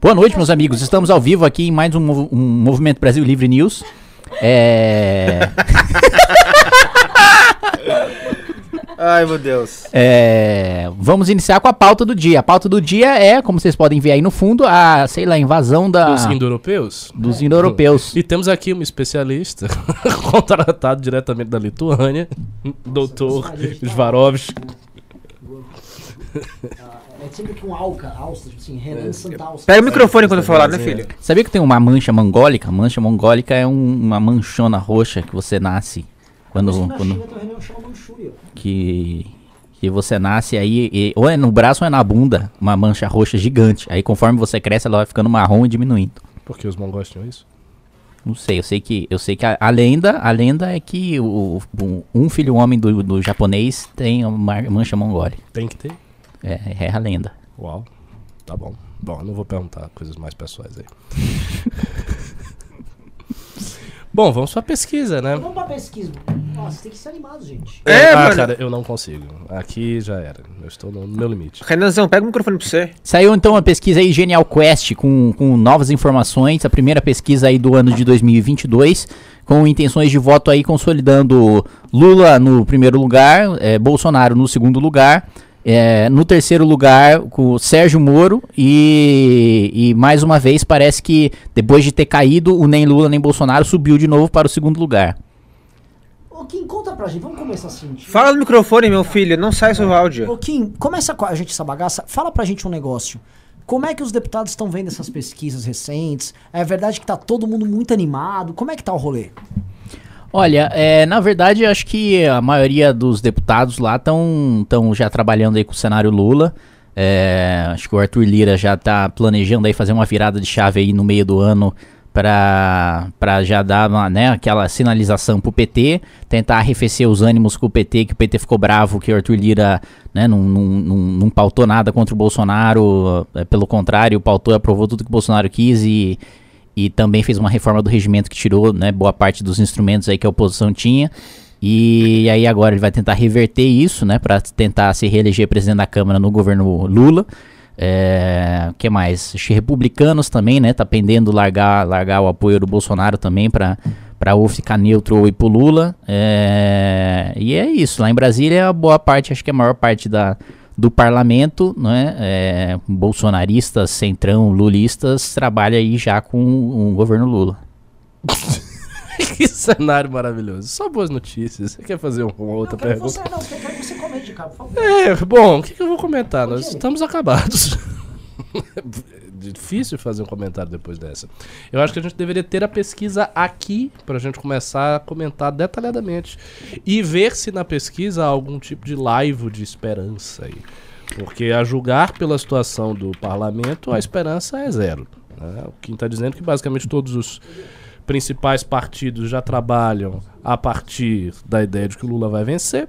Boa noite, meus amigos. Estamos ao vivo aqui em mais um, mov- um Movimento Brasil Livre News. É, Ai, meu Deus. é, vamos iniciar com a pauta do dia. A pauta do dia é, como vocês podem ver aí no fundo, a, sei lá, invasão da, Dos indo-europeus? dos indo-europeus. E temos aqui um especialista contratado diretamente da Lituânia, doutor Svarovski. É sempre que um Alca, Alça, tipo assim, Renan Santaus. Pega o microfone quando eu falar, né, filho? Sabia que tem uma mancha mongólica? Mancha mongólica é um- uma manchona roxa que você nasce quando, quando China Manchúria. que que você nasce aí e- ou é no braço ou é na bunda, uma mancha roxa gigante. Aí conforme você cresce, ela vai ficando marrom e diminuindo. Por que os mongóis tinham isso? Não sei, eu sei que eu sei que a, a lenda, a lenda é que o, o- um filho homem do, do japonês tem uma mancha mongólica. Tem que ter. É, é a lenda. Uau. Tá bom. Bom, eu não vou perguntar coisas mais pessoais aí. Bom, vamos pra pesquisa, né? Vamos pra pesquisa. Nossa, tem que ser animado, gente. É, ah, mano. cara, eu não consigo. Aqui já era. Eu estou no meu limite. Renanzão, pega o microfone pra você. Saiu então uma pesquisa aí Genial Quest com, com novas informações, a primeira pesquisa aí do ano de 2022, com intenções de voto aí consolidando Lula no primeiro lugar, eh, Bolsonaro no segundo lugar, eh, no terceiro lugar com o Sérgio Moro e, e mais uma vez parece que depois de ter caído o nem Lula nem Bolsonaro subiu de novo para o segundo lugar. Ô, Kim, conta pra gente. Vamos começar assim. tipo, Fala no microfone, meu filho. Não sai seu áudio. Ô, Kim, começa com a gente essa bagaça. Fala pra gente um negócio. Como é que os deputados estão vendo essas pesquisas recentes? É verdade que tá todo mundo muito animado? Como é que tá o rolê? Olha, é, na verdade, acho que a maioria dos deputados lá estão já trabalhando aí com o cenário Lula. É, acho que o Arthur Lira já está planejando aí fazer uma virada de chave aí no meio do ano para já dar uma, né, aquela sinalização pro PT, tentar arrefecer os ânimos com o PT, que o PT ficou bravo, que o Arthur Lira né, não, não, não, não pautou nada contra o Bolsonaro, é, pelo contrário, pautou e aprovou tudo que o Bolsonaro quis e, e também fez uma reforma do regimento que tirou né, boa parte dos instrumentos aí que a oposição tinha. E aí agora ele vai tentar reverter isso, né, para tentar se reeleger presidente da Câmara no governo Lula. É, que mais? Republicanos também, né, tá pendendo largar, largar o apoio do Bolsonaro também para para ou ficar neutro ou ir pro Lula. É, e é isso. Lá em Brasília, a boa parte, acho que a maior parte da, do parlamento, né, é, bolsonaristas, centrão, lulistas, trabalha aí já com o governo Lula. que cenário maravilhoso. Só boas notícias. Você quer fazer uma outra Não, pergunta? você, não, eu quero que você comente, cara, por favor. É, bom, o que, que eu vou comentar? Nós estamos acabados. Difícil fazer um comentário depois dessa. Eu acho que a gente deveria ter a pesquisa aqui pra gente começar a comentar detalhadamente e ver se na pesquisa há algum tipo de laivo de esperança aí. Porque a julgar pela situação do parlamento, a esperança é zero. né? O Kim está dizendo que basicamente todos os principais partidos já trabalham a partir da ideia de que o Lula vai vencer.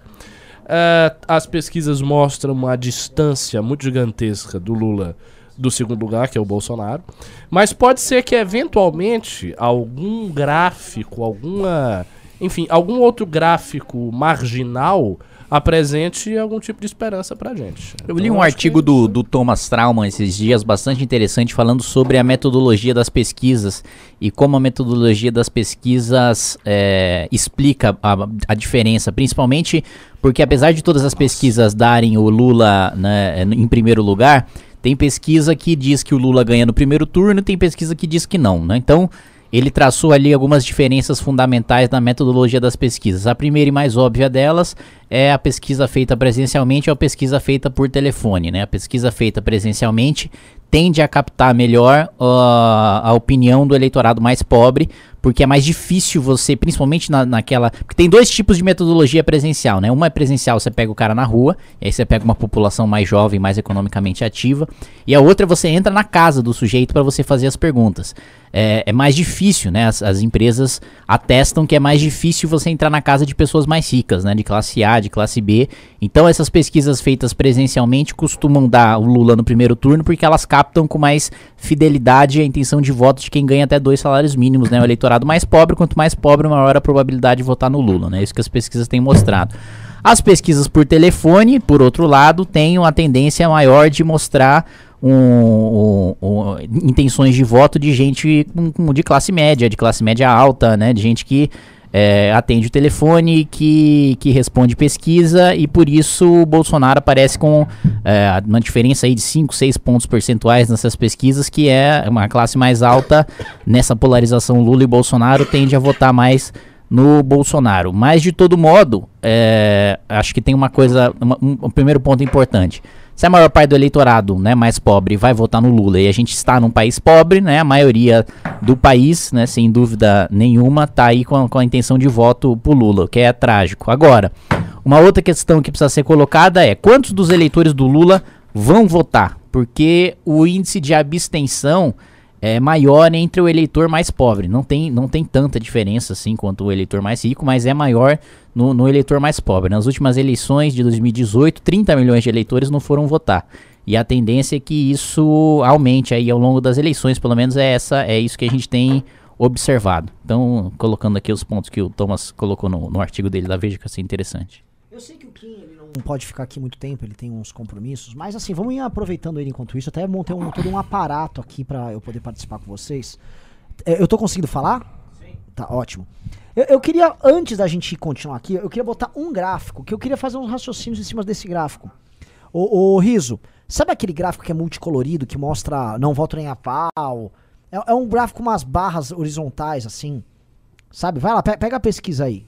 É, as pesquisas mostram uma distância muito gigantesca do Lula do segundo lugar, que é o Bolsonaro. Mas pode ser que eventualmente algum gráfico, alguma. Enfim, algum outro gráfico marginal apresente algum tipo de esperança pra gente. Eu li Então, um artigo que- do, do Thomas Trauman esses dias, bastante interessante, falando sobre a metodologia das pesquisas e como a metodologia das pesquisas é, explica a, a diferença, principalmente porque apesar de todas as pesquisas darem o Lula né, em primeiro lugar, tem pesquisa que diz que o Lula ganha no primeiro turno tem pesquisa que diz que não, né? Então, ele traçou ali algumas diferenças fundamentais na metodologia das pesquisas. A primeira e mais óbvia delas é a pesquisa feita presencialmente ou a pesquisa feita por telefone, né? A pesquisa feita presencialmente tende a captar melhor ah, a opinião do eleitorado mais pobre, porque é mais difícil você, principalmente na, naquela. Porque tem dois tipos de metodologia presencial, né? Uma é presencial, você pega o cara na rua, e aí você pega uma população mais jovem, mais economicamente ativa, e a outra é você entra na casa do sujeito para você fazer as perguntas. É, é mais difícil, né? As, as empresas atestam que é mais difícil você entrar na casa de pessoas mais ricas, né? De classe A, de classe B. Então essas pesquisas feitas presencialmente costumam dar o Lula no primeiro turno porque elas captam com mais fidelidade a intenção de voto de quem ganha até dois salários mínimos, né? O eleitorado mais pobre, quanto mais pobre, maior a probabilidade de votar no Lula, né? Isso que as pesquisas têm mostrado. As pesquisas por telefone, por outro lado, têm uma tendência maior de mostrar um, um- um- intenções de voto de gente de classe média, de classe média alta, né? De gente que é, atende o telefone, que, que responde pesquisa e por isso o Bolsonaro aparece com é, uma diferença aí de 5, 6 pontos percentuais nessas pesquisas, que é uma classe mais alta nessa polarização Lula e Bolsonaro tende a votar mais no Bolsonaro. Mas de todo modo, é, acho que tem uma coisa, uma- um, um primeiro ponto importante. Se a maior parte do eleitorado, né, mais pobre, vai votar no Lula e a gente está num país pobre, né, a maioria do país, né, sem dúvida nenhuma, tá aí com a, com a intenção de voto pro Lula, o que é trágico. Agora, uma outra questão que precisa ser colocada é quantos dos eleitores do Lula vão votar? Porque o índice de abstenção é maior entre o eleitor mais pobre. Não tem, não tem tanta diferença assim quanto o eleitor mais rico, mas é maior no, no eleitor mais pobre. Nas últimas eleições de 2018, 30 milhões de eleitores não foram votar. E a tendência é que isso aumente aí ao longo das eleições, pelo menos é essa, é isso que a gente tem observado. Então, colocando aqui os pontos que o Thomas colocou no, no artigo dele da Veja, que é interessante. Eu sei que o Kim não pode ficar aqui muito tempo, ele tem uns compromissos, mas assim, vamos ir aproveitando ele enquanto isso. Até montei um, todo um aparato aqui pra eu poder participar com vocês. É, eu tô conseguindo falar? Sim. Tá, ótimo. Eu, eu queria, antes da gente continuar aqui, eu queria botar um gráfico, que eu queria fazer uns raciocínios em cima desse gráfico. Ô, ô Riso, sabe aquele gráfico que é multicolorido, que mostra não voto nem a pau? É, é um gráfico com umas barras horizontais, assim. Sabe? Vai lá, pe- pega a pesquisa aí.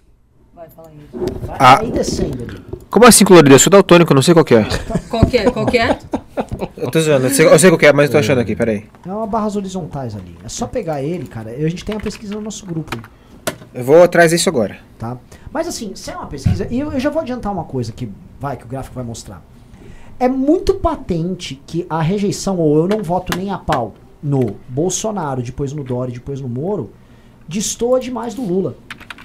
Vai, fala aí. Vai Ah. aí descendo ali. Como assim colorido? Eu sou daltônico, eu não sei qual que é. Qual que é? Qual que é? Eu tô zoando, eu sei, eu sei qual que é, mas eu tô achando aqui, peraí. É uma barras horizontais ali. É só pegar ele, cara. A gente tem a pesquisa no nosso grupo, Eu vou atrás disso agora. tá? Mas assim, se é uma pesquisa, e eu, eu já vou adiantar uma coisa que vai, que o gráfico vai mostrar. É muito patente que a rejeição, ou eu não voto nem a pau no Bolsonaro, depois no Dória, depois no Moro, destoa demais do Lula.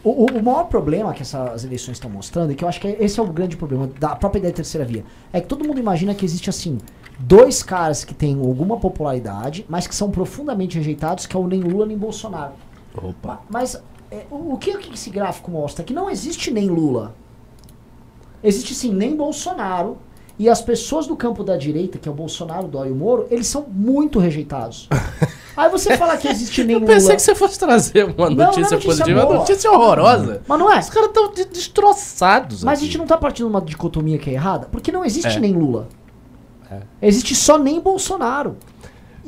O, o- maior problema que essas eleições estão mostrando, e que eu acho que esse é o grande problema da própria ideia de terceira via, é que todo mundo imagina que existe assim, dois caras que têm alguma popularidade, mas que são profundamente rejeitados, que é o nem Lula nem Bolsonaro. Opa. Ma- Mas é, o, o que, o que esse gráfico mostra? Que não existe nem Lula. Existe sim nem Bolsonaro. E as pessoas do campo da direita, que é o Bolsonaro, o Dória e o Moro, eles são muito rejeitados. Aí você fala que existe nem Eu Lula. pensei que você fosse trazer uma Não, notícia, não é notícia positiva, uma boa. notícia horrorosa. Mas não é. Os caras estão destroçados. Mas a aqui. gente não tá partindo de uma dicotomia que é errada, porque não existe É. nem Lula. É. Existe só nem Bolsonaro.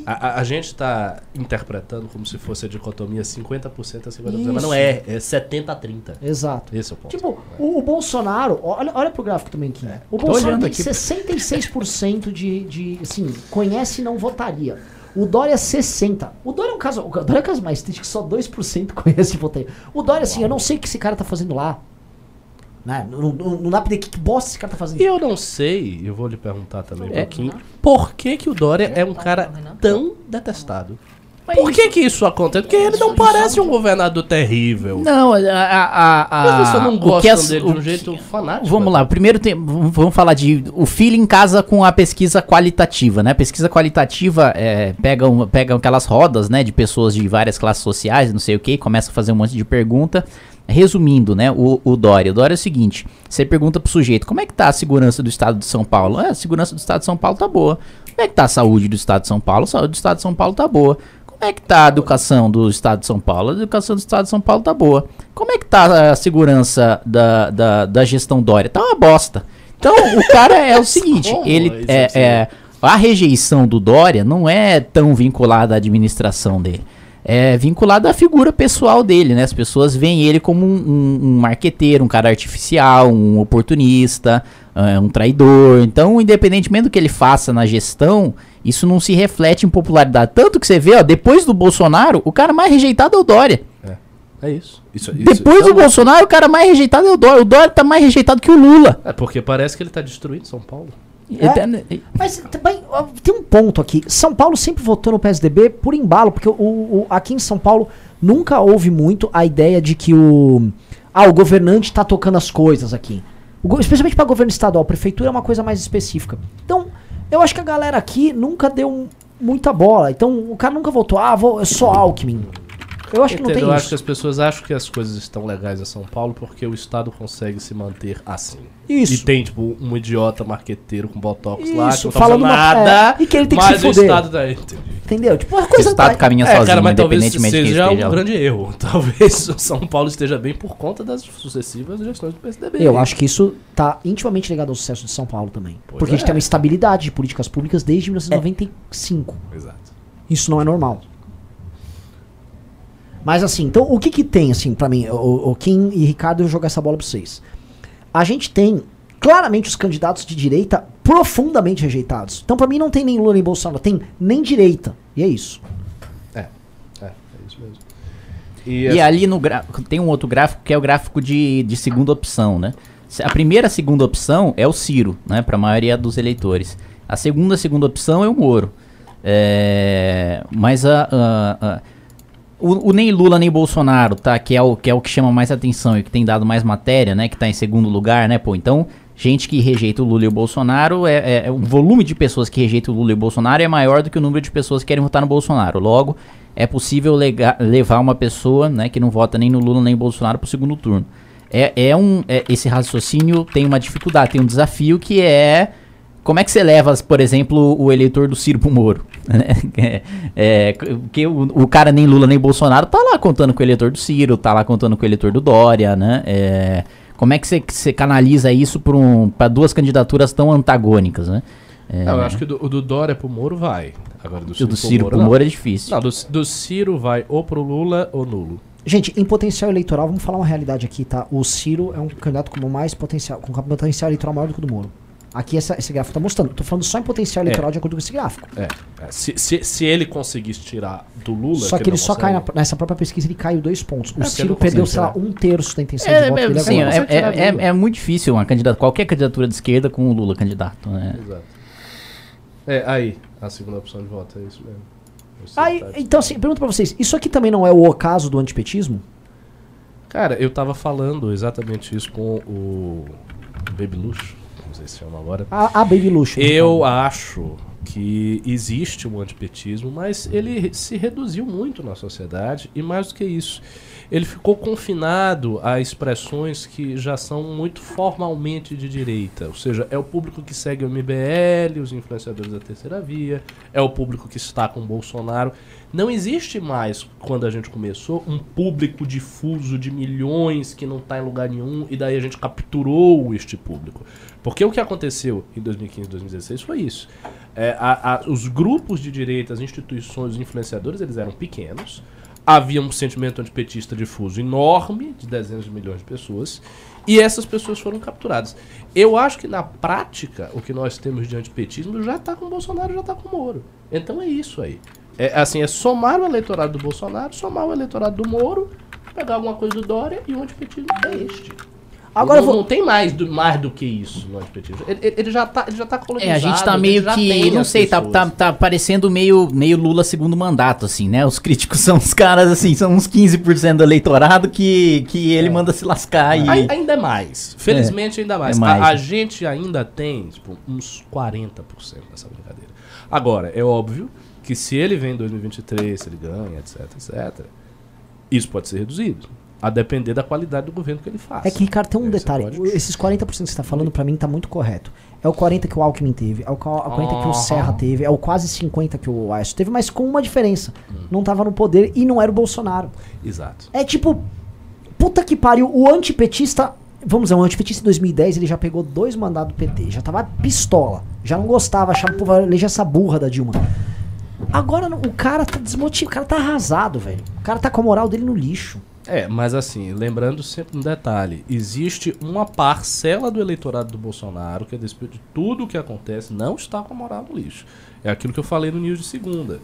A, a- a gente tá interpretando como se fosse a dicotomia 50% a 50%. Mas Isso. não é, é 70 a 30. Exato. Esse é o ponto. Tipo, o, o Bolsonaro, olha, olha pro gráfico também aqui. O Tô Bolsonaro tem aqui. 66% de, de, assim, conhece e não votaria. O Dória 60%. O Dória é um caso, o Dória é um caso mais triste que só 2% conhece e votaria. O Dória, assim, eu não sei o que esse cara tá fazendo lá. Né? Não, não, não dá pra dizer que, que bosta esse cara tá fazendo. E eu não sei, eu vou lhe perguntar também um É. pouquinho, por que que o Dória é um cara tão detestado? Por que que isso acontece? Porque ele não parece um governador terrível. Não, a. a, a, a não o gostam que as- dele de um que- jeito fanático. Vamos lá, primeiro tem, vamos falar de o feeling casa com a pesquisa qualitativa, né? Pesquisa qualitativa é, pega, uma, pega aquelas rodas, né, de pessoas de várias classes sociais, não sei o que, começa a fazer um monte de pergunta. Resumindo, né, o, o Dória. O Dória é o seguinte: você pergunta pro sujeito, como é que tá a segurança do estado de São Paulo? É, a segurança do estado de São Paulo tá boa. Como é que tá a saúde do estado de São Paulo? A saúde do estado de São Paulo tá boa. Como é que tá a educação do estado de São Paulo? A educação do estado de São Paulo tá boa. Como é que tá a segurança da, da, da gestão Dória? Tá uma bosta. Então, o cara é o seguinte, Como ele é, é- a rejeição do Dória não é tão vinculada à administração dele. É vinculada à figura pessoal dele, né? As pessoas veem ele como um, um, um marqueteiro, um cara artificial, um oportunista, é, um traidor. Então, independentemente do que ele faça na gestão, isso não se reflete em popularidade. Tanto que você vê, ó, depois do Bolsonaro, o cara mais rejeitado é o Dória. É isso. Isso- isso- Depois isso do é Bolsonaro, o cara mais rejeitado é o Dória. O Dória tá mais rejeitado que o Lula. É porque parece que ele tá destruindo São Paulo. É. Mas também tem um ponto aqui. São Paulo sempre votou no PSDB por embalo, porque o, o- aqui em São Paulo nunca houve muito a ideia de que o ah, o governante tá tocando as coisas aqui. O especialmente para governo estadual, prefeitura é uma coisa mais específica. Então, eu acho que a galera aqui nunca deu muita bola. Então, o cara nunca votou, ah, vou, eu sou Alckmin. Eu acho que não Entendo, tem eu isso. acho que as pessoas acham que as coisas estão legais em São Paulo porque o Estado consegue se manter assim. Isso. E tem, tipo, um idiota marqueteiro com botox lá, que Isso, não tá falando nada, é, e que ele tem que mas se o fuder. Estado tá... Entendeu? Tipo, uma O coisa Estado tá- caminha É, sozinho, cara, mas talvez independentemente de quem seja um grande erro. Talvez o São Paulo esteja bem por conta das sucessivas gestões do PSDB. Eu acho que isso tá intimamente ligado ao sucesso de São Paulo também. Pois porque a gente é. tem uma estabilidade de políticas públicas desde 1995. Exato. Isso não é normal. Mas assim, então o que que tem assim pra mim, o, o Kim e Ricardo, eu vou jogar essa bola pra vocês. A gente tem claramente os candidatos de direita profundamente rejeitados. Então pra mim não tem nem Lula nem Bolsonaro, tem nem direita. E é isso. É, é isso mesmo. E ali no gráfico, tem um outro gráfico que é o gráfico de, de segunda opção, né? A primeira segunda opção é o Ciro, né? Para a maioria dos eleitores. A segunda segunda opção é o Moro. É, mas a, a- a- o, o nem Lula nem Bolsonaro, tá? Que é, o, que é o que chama mais atenção e que tem dado mais matéria, né? Que tá em segundo lugar, né? Pô, então, gente que rejeita o Lula e o Bolsonaro, é, é- é- o volume de pessoas que rejeitam o Lula e o Bolsonaro é maior do que o número de pessoas que querem votar no Bolsonaro. Logo, é possível levar uma pessoa, né? Que não vota nem no Lula nem no Bolsonaro pro segundo turno. É, é um, é- esse raciocínio tem uma dificuldade, tem um desafio que é como é que você leva, por exemplo, o eleitor do Ciro pro Moro? né? É, é, porque o, o cara nem Lula nem Bolsonaro tá lá contando com o eleitor do Ciro, tá lá contando com o eleitor do Dória, né? É, como é que você, que você canaliza isso para um, pra duas candidaturas tão antagônicas, né? É, Não, eu acho que do- o do Dória pro Moro vai. Agora do o do pro Ciro pro não. Moro é difícil. Não, do, do Ciro vai ou pro Lula ou nulo. Gente, em potencial eleitoral, vamos falar uma realidade aqui, tá? O Ciro é um candidato com mais potencial, com potencial eleitoral maior do que o do Moro. Aqui essa- esse gráfico tá mostrando. Tô falando só em potencial eleitoral de acordo com esse gráfico. É. é. Se, se, se ele conseguisse tirar do Lula. Só que ele não só cai na- consegue, nessa própria pesquisa, ele caiu dois pontos. O porque Ciro perdeu, consegue sei lá, tirar. um terço da intenção É, de voto é, dele sim, é, consegue é- é- é muito difícil uma candidata, qualquer candidatura de esquerda com o Lula candidato. Né? Exato. É, aí, a segunda opção de voto, é isso mesmo. Aí, tá- então, assim, pergunta pra vocês: isso aqui também não é o ocaso do antipetismo? Cara, eu tava falando exatamente isso com o Baby Luxo, não sei se chama agora. A, a Baby Luxo. né? Eu acho que existe um antipetismo, mas ele se reduziu muito na sociedade e mais do que isso, ele ficou confinado a expressões que já são muito formalmente de direita, ou seja, é o público que segue o MBL, os influenciadores da terceira via, é o público que está com o Bolsonaro. Não existe mais, quando a gente começou, um público difuso de milhões que não está em lugar nenhum e daí a gente capturou este público. Porque o que aconteceu em 2015 2016 foi isso. É, a- a- os grupos de direita, as instituições, os influenciadores, eles eram pequenos. Havia um sentimento antipetista difuso enorme, de dezenas de milhões de pessoas. E essas pessoas foram capturadas. Eu acho que na prática, o que nós temos de antipetismo já está com o Bolsonaro, já está com o Moro. Então é isso aí. É assim, é somar o eleitorado do Bolsonaro, somar o eleitorado do Moro, pegar alguma coisa do Dória e o antipetismo é este. Agora não, vou- não tem mais do, mais do que isso no antipetismo. Ele, ele- já tá, ele já tá colonizado. É, a gente tá meio que, não sei, tá, pessoas. tá, tá parecendo meio, meio Lula segundo mandato, assim, né? Os críticos são os caras, assim, são uns 15% do eleitorado que, que ele manda se lascar e... Ai- Ainda é mais. Felizmente, ainda mais. É mais, a, a né? gente ainda tem tipo, uns 40% dessa brincadeira. Agora, é óbvio que se ele vem em 2023, se ele ganha, etc, etc, isso pode ser reduzido. A depender da qualidade do governo que ele faz. É que, Ricardo, tem um você detalhe. pode- Esses 40% que você tá falando, pra mim, tá muito correto. É o 40 que o Alckmin teve, é o ca- a 40 que o. Serra teve, é o quase 50 que o Aécio teve, mas com uma diferença. Hum. Não tava no poder e não era o Bolsonaro. Exato. É tipo, puta que pariu, o antipetista, vamos dizer, o antipetista em 2010, ele já pegou dois mandados do PT, já tava pistola, já não gostava, achava, pô, eleger essa burra da Dilma. Agora o cara tá desmotivado, o cara tá arrasado, velho. O cara tá com a moral dele no lixo. É, mas assim, lembrando sempre um detalhe: existe uma parcela do eleitorado do Bolsonaro que, a despeito de tudo o que acontece, não está com a moral no lixo. É aquilo que eu falei no News de segunda.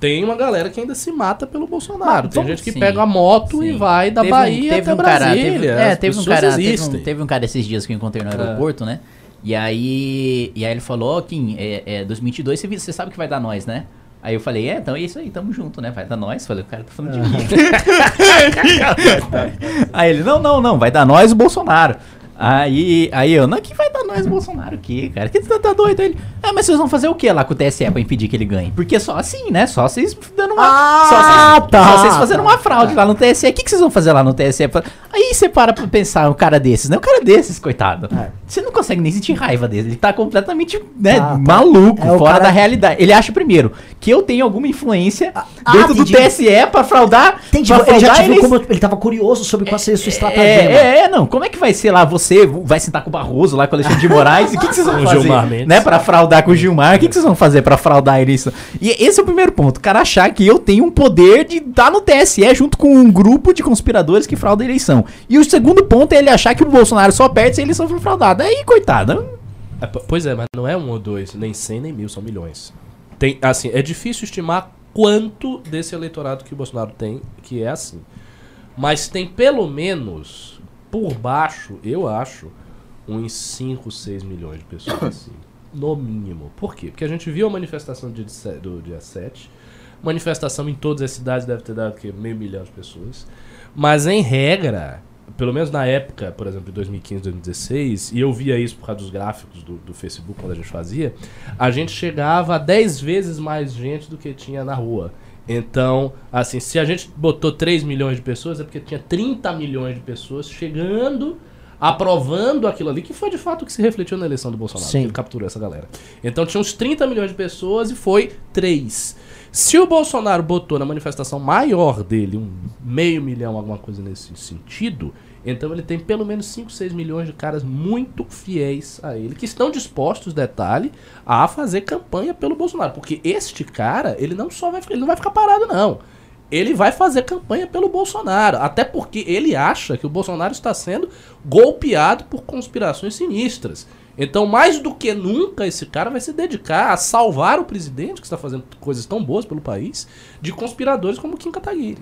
Tem uma galera que ainda se mata pelo Bolsonaro. Mas Tem gente que Sim, pega a moto e sim. vai da Teve um- Bahia teve até um cara- Brasília. teve- é, teve um, cara, teve, um, existem. teve um cara esses dias que eu encontrei no aeroporto, né? E aí, e aí ele falou, ó, Kim, é, é 2022 você, você sabe que vai dar nós, né? Aí eu falei, é, então é isso aí, tamo junto, né? Vai dar nós. Falei, o cara tá falando de mim. aí ele, não, não, não, vai dar nós o Bolsonaro. Aí, aí eu, não, que vai dar nós Bolsonaro aqui, cara? Que você tá doido? Ele, ah, mas vocês vão fazer o que lá com o TSE pra impedir que ele ganhe? Porque só assim, né? Só vocês dando uma. Ah, só vocês, tá, só vocês fazendo tá, uma fraude lá no TSE. O que, que vocês vão fazer lá no TSE? Aí você para pra pensar um cara desses, né? Um cara desses, coitado. É. Você não consegue nem sentir raiva dele. Ele tá completamente, né, Tá, tá. maluco, É, fora cara- da realidade. Ele acha, primeiro, que eu tenho alguma influência ah, dentro do entendi. TSE pra fraudar. Entendi, pra ele já fraudar te viu eles- como ele tava curioso sobre qual seria a sua estratagema. é, é, não. Como é que vai ser lá? Você vai sentar com o Barroso, lá com o Alexandre de Moraes? E o que, que vocês vão Com o fazer? Gilmar Mendes. Né, pra fraudar com o Gilmar? O que, que vocês vão fazer pra fraudar ele isso? E esse é o primeiro ponto. O cara achar que eu tenho um poder de estar no TSE junto com um grupo de conspiradores que fraudam a eleição. E o segundo ponto é ele achar que o Bolsonaro só perde se a eleição for fraudada. Aí, coitado. É, po- pois é, mas não é um ou dois, nem cem, nem mil, são milhões. Tem, assim, é difícil estimar quanto desse eleitorado que o Bolsonaro tem, que é assim. Mas tem pelo menos, por baixo, eu acho, uns 5, 6 milhões de pessoas assim. No mínimo. Por quê? Porque a gente viu a manifestação do dia, de se- do dia 7. Manifestação em todas as cidades deve ter dado o quê? meio milhão de pessoas. Mas em regra, pelo menos na época, por exemplo, de 2015, 2016, e eu via isso por causa dos gráficos do, do Facebook quando a gente fazia, a gente chegava a 10 vezes mais gente do que tinha na rua. Então, assim, se a gente botou 3 milhões de pessoas, é porque tinha 30 milhões de pessoas chegando, aprovando aquilo ali, que foi de fato o que se refletiu na eleição do Bolsonaro. Sim. que Ele capturou essa galera. Então tinha uns 30 milhões de pessoas e foi 3. Se o Bolsonaro botou na manifestação maior dele um meio milhão, alguma coisa nesse sentido, então ele tem pelo menos 5, 6 milhões de caras muito fiéis a ele, que estão dispostos, detalhe, a fazer campanha pelo Bolsonaro. Porque este cara, ele não só vai, ele não vai ficar parado, não. Ele vai fazer campanha pelo Bolsonaro. Até porque ele acha que o Bolsonaro está sendo golpeado por conspirações sinistras. Então, mais do que nunca, esse cara vai se dedicar a salvar o presidente, que está fazendo coisas tão boas pelo país, de conspiradores como Kim Kataguiri.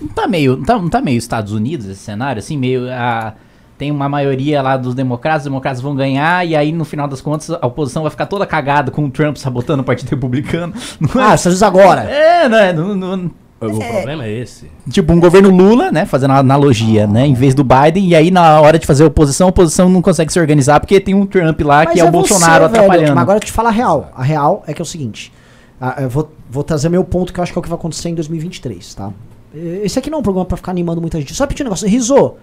Não tá meio, não tá, não tá meio Estados Unidos esse cenário, assim, meio. A, tem uma maioria lá dos democratas, os democratas vão ganhar, e aí no final das contas a oposição vai ficar toda cagada com o Trump sabotando o Partido Republicano. Não Ah, Estados Unidos agora. É, né? não- não- O problema é esse. tipo, um governo Lula, né? Fazendo uma analogia, né? Em vez do Biden, e aí na hora de fazer a oposição, a oposição não consegue se organizar porque tem um Trump lá que é, o Bolsonaro você, velho. atrapalhando. Mas agora eu te falar a real. A real é que é o seguinte. ah, eu vou, vou trazer meu ponto que eu acho que é o que vai acontecer em 2023, tá? Esse aqui não é um programa pra ficar animando muita gente. Só pedir um negócio. Rizô.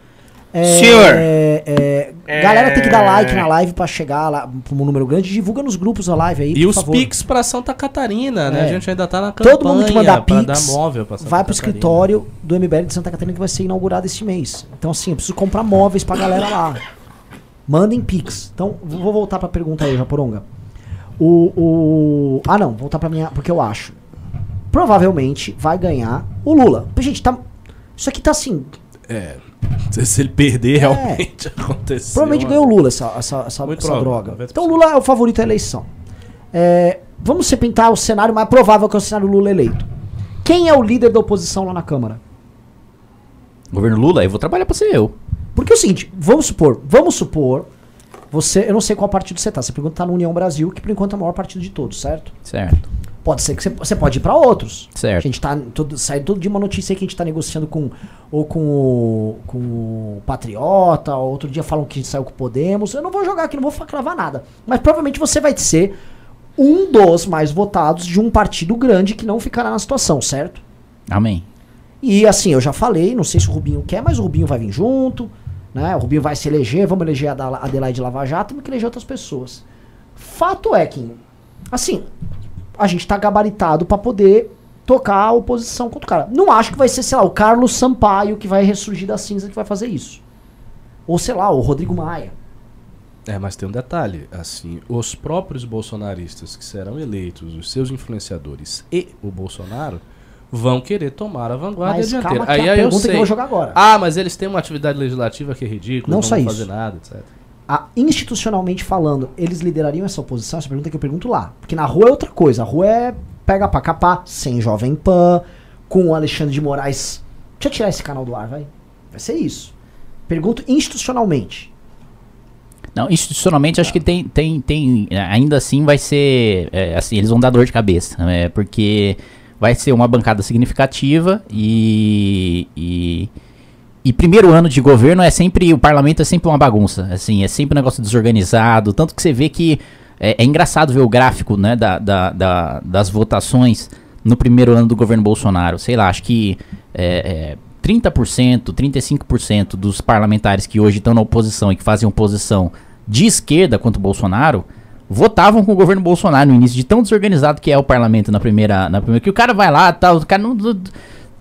É, Senhor. é, é, Galera tem que dar like na live pra chegar lá pra um número grande. Divulga nos grupos a live aí, E os favor. Pix pra Santa Catarina, né? É. A gente ainda tá na campanha Todo mundo que mandar Pix dar móvel pra Santa vai pro Catarina. escritório do MBL de Santa Catarina que vai ser inaugurado este mês. Então, assim, eu preciso comprar móveis pra galera lá. Mandem Pix. Então, vou voltar pra pergunta aí, Japoronga. O, o. Ah, não, voltar pra minha. Porque eu acho. Provavelmente vai ganhar o Lula. Gente, tá. Isso aqui tá assim. É. Se se ele perder, É. realmente aconteceu. Provavelmente ganhou o Lula essa, essa, essa, essa droga. 90%. Então o Lula é o favorito à eleição. É, vamos pintar o cenário mais provável que é o cenário Lula eleito. Quem é o líder da oposição lá na Câmara? Governo Lula, eu vou trabalhar pra ser eu. Porque é o seguinte, vamos supor, vamos supor, você, eu não sei qual partido você tá, você pergunta tá no União Brasil, que por enquanto é o maior partido de todos, certo? Certo. Pode ser que você, você pode ir pra outros. Certo. A gente tá todo, sai todo dia uma notícia aí que a gente tá negociando com ou com o, com o Patriota, ou outro dia falam que a gente saiu com o Podemos. Eu não vou jogar aqui, não vou cravar nada. Mas provavelmente você vai ser um dos mais votados de um partido grande que não ficará na situação, certo? Amém. E assim, eu já falei, não sei se o Rubinho quer, mas o Rubinho vai vir junto, né? O Rubinho vai se eleger, vamos eleger a Adelaide Lava Jato, temos que eleger outras pessoas. Fato é que, assim, a gente tá gabaritado pra poder tocar a oposição contra o cara. Não acho que vai ser, sei lá, o Carlos Sampaio que vai ressurgir da cinza que vai fazer isso. Ou sei lá, o Rodrigo Maia. É, mas tem um detalhe, assim, os próprios bolsonaristas que serão eleitos, os seus influenciadores e o Bolsonaro vão querer tomar a vanguarda Mas e a dianteira. calma Aí, a aí eu sei. eu vou jogar agora. Ah, mas eles têm uma atividade legislativa que é ridícula, Não não vão isso. fazer nada, etc. a- institucionalmente falando, eles liderariam essa oposição? Essa pergunta que eu pergunto lá. Porque na rua é outra coisa. A rua é pega pra capar, sem Jovem Pan, com o Alexandre de Moraes. Deixa eu tirar esse canal do ar, vai. Vai ser isso. Pergunto institucionalmente. Não, institucionalmente acho que tem, tem, tem, ainda assim vai ser, é, assim, eles vão dar dor de cabeça, é, porque vai ser uma bancada significativa e, e, E primeiro ano de governo é sempre. O parlamento é sempre uma bagunça. Assim, é sempre um negócio desorganizado. Tanto que você vê que. É, é engraçado ver o gráfico né, da, da- da- das votações no primeiro ano do governo Bolsonaro. Sei lá, acho que é, é, 30%, 35% dos parlamentares que hoje estão na oposição e que fazem oposição de esquerda quanto o Bolsonaro votavam com o governo Bolsonaro no início, de tão desorganizado que é o parlamento na primeira. Na primeira que o cara vai lá, tal, o cara não-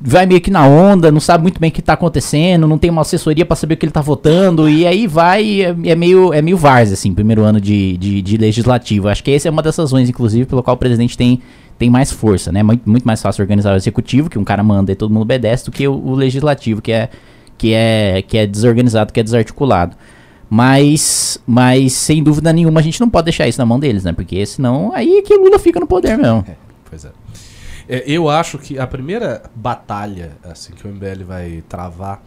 vai meio que na onda, não sabe muito bem o que tá acontecendo, não tem uma assessoria pra saber o que ele tá votando, e aí vai, e é, é meio, é meio várzea, assim, primeiro ano de, de, de legislativo. Acho que essa é uma das razões, inclusive, pelo qual o presidente tem, tem mais força, né? Muito, muito mais fácil organizar o executivo, que um cara manda e todo mundo obedece, do que o, o legislativo, que é, que, é, que é desorganizado, que é desarticulado. Mas, mas, sem dúvida nenhuma, a gente não pode deixar isso na mão deles, né? Porque senão aí é que o Lula fica no poder mesmo. Pois é. É, eu acho que a primeira batalha assim que o MBL vai travar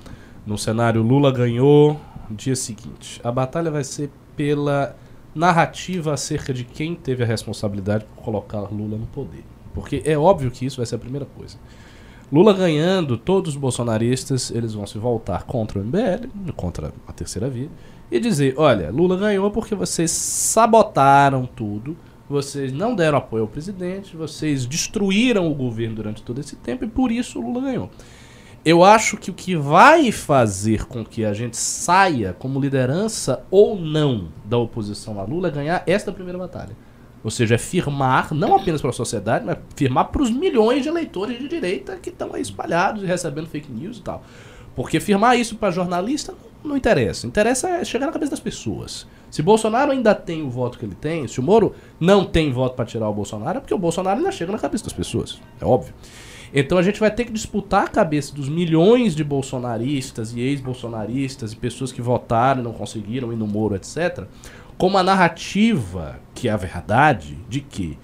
no cenário Lula ganhou dia seguinte. A batalha vai ser pela narrativa acerca de quem teve a responsabilidade por colocar Lula no poder. Porque é óbvio que isso vai ser a primeira coisa. Lula ganhando, todos os bolsonaristas eles vão se voltar contra o MBL, contra a terceira via, e dizer: olha, Lula ganhou porque vocês sabotaram tudo, vocês não deram apoio ao presidente, vocês destruíram o governo durante todo esse tempo e por isso o Lula ganhou. Eu acho que o que vai fazer com que a gente saia como liderança ou não da oposição a Lula é ganhar esta primeira batalha. Ou seja, é firmar, não apenas para a sociedade, mas firmar para os milhões de eleitores de direita que estão aí espalhados e recebendo fake news e tal. Porque firmar isso para jornalista não, interessa. Interessa é chegar na cabeça das pessoas. Se Bolsonaro ainda tem o voto que ele tem, se o Moro não tem voto para tirar o Bolsonaro, é porque o Bolsonaro ainda chega na cabeça das pessoas. É óbvio. Então a gente vai ter que disputar a cabeça dos milhões de bolsonaristas e ex-bolsonaristas e pessoas que votaram e não conseguiram ir no Moro, etc., com uma narrativa que é a verdade de que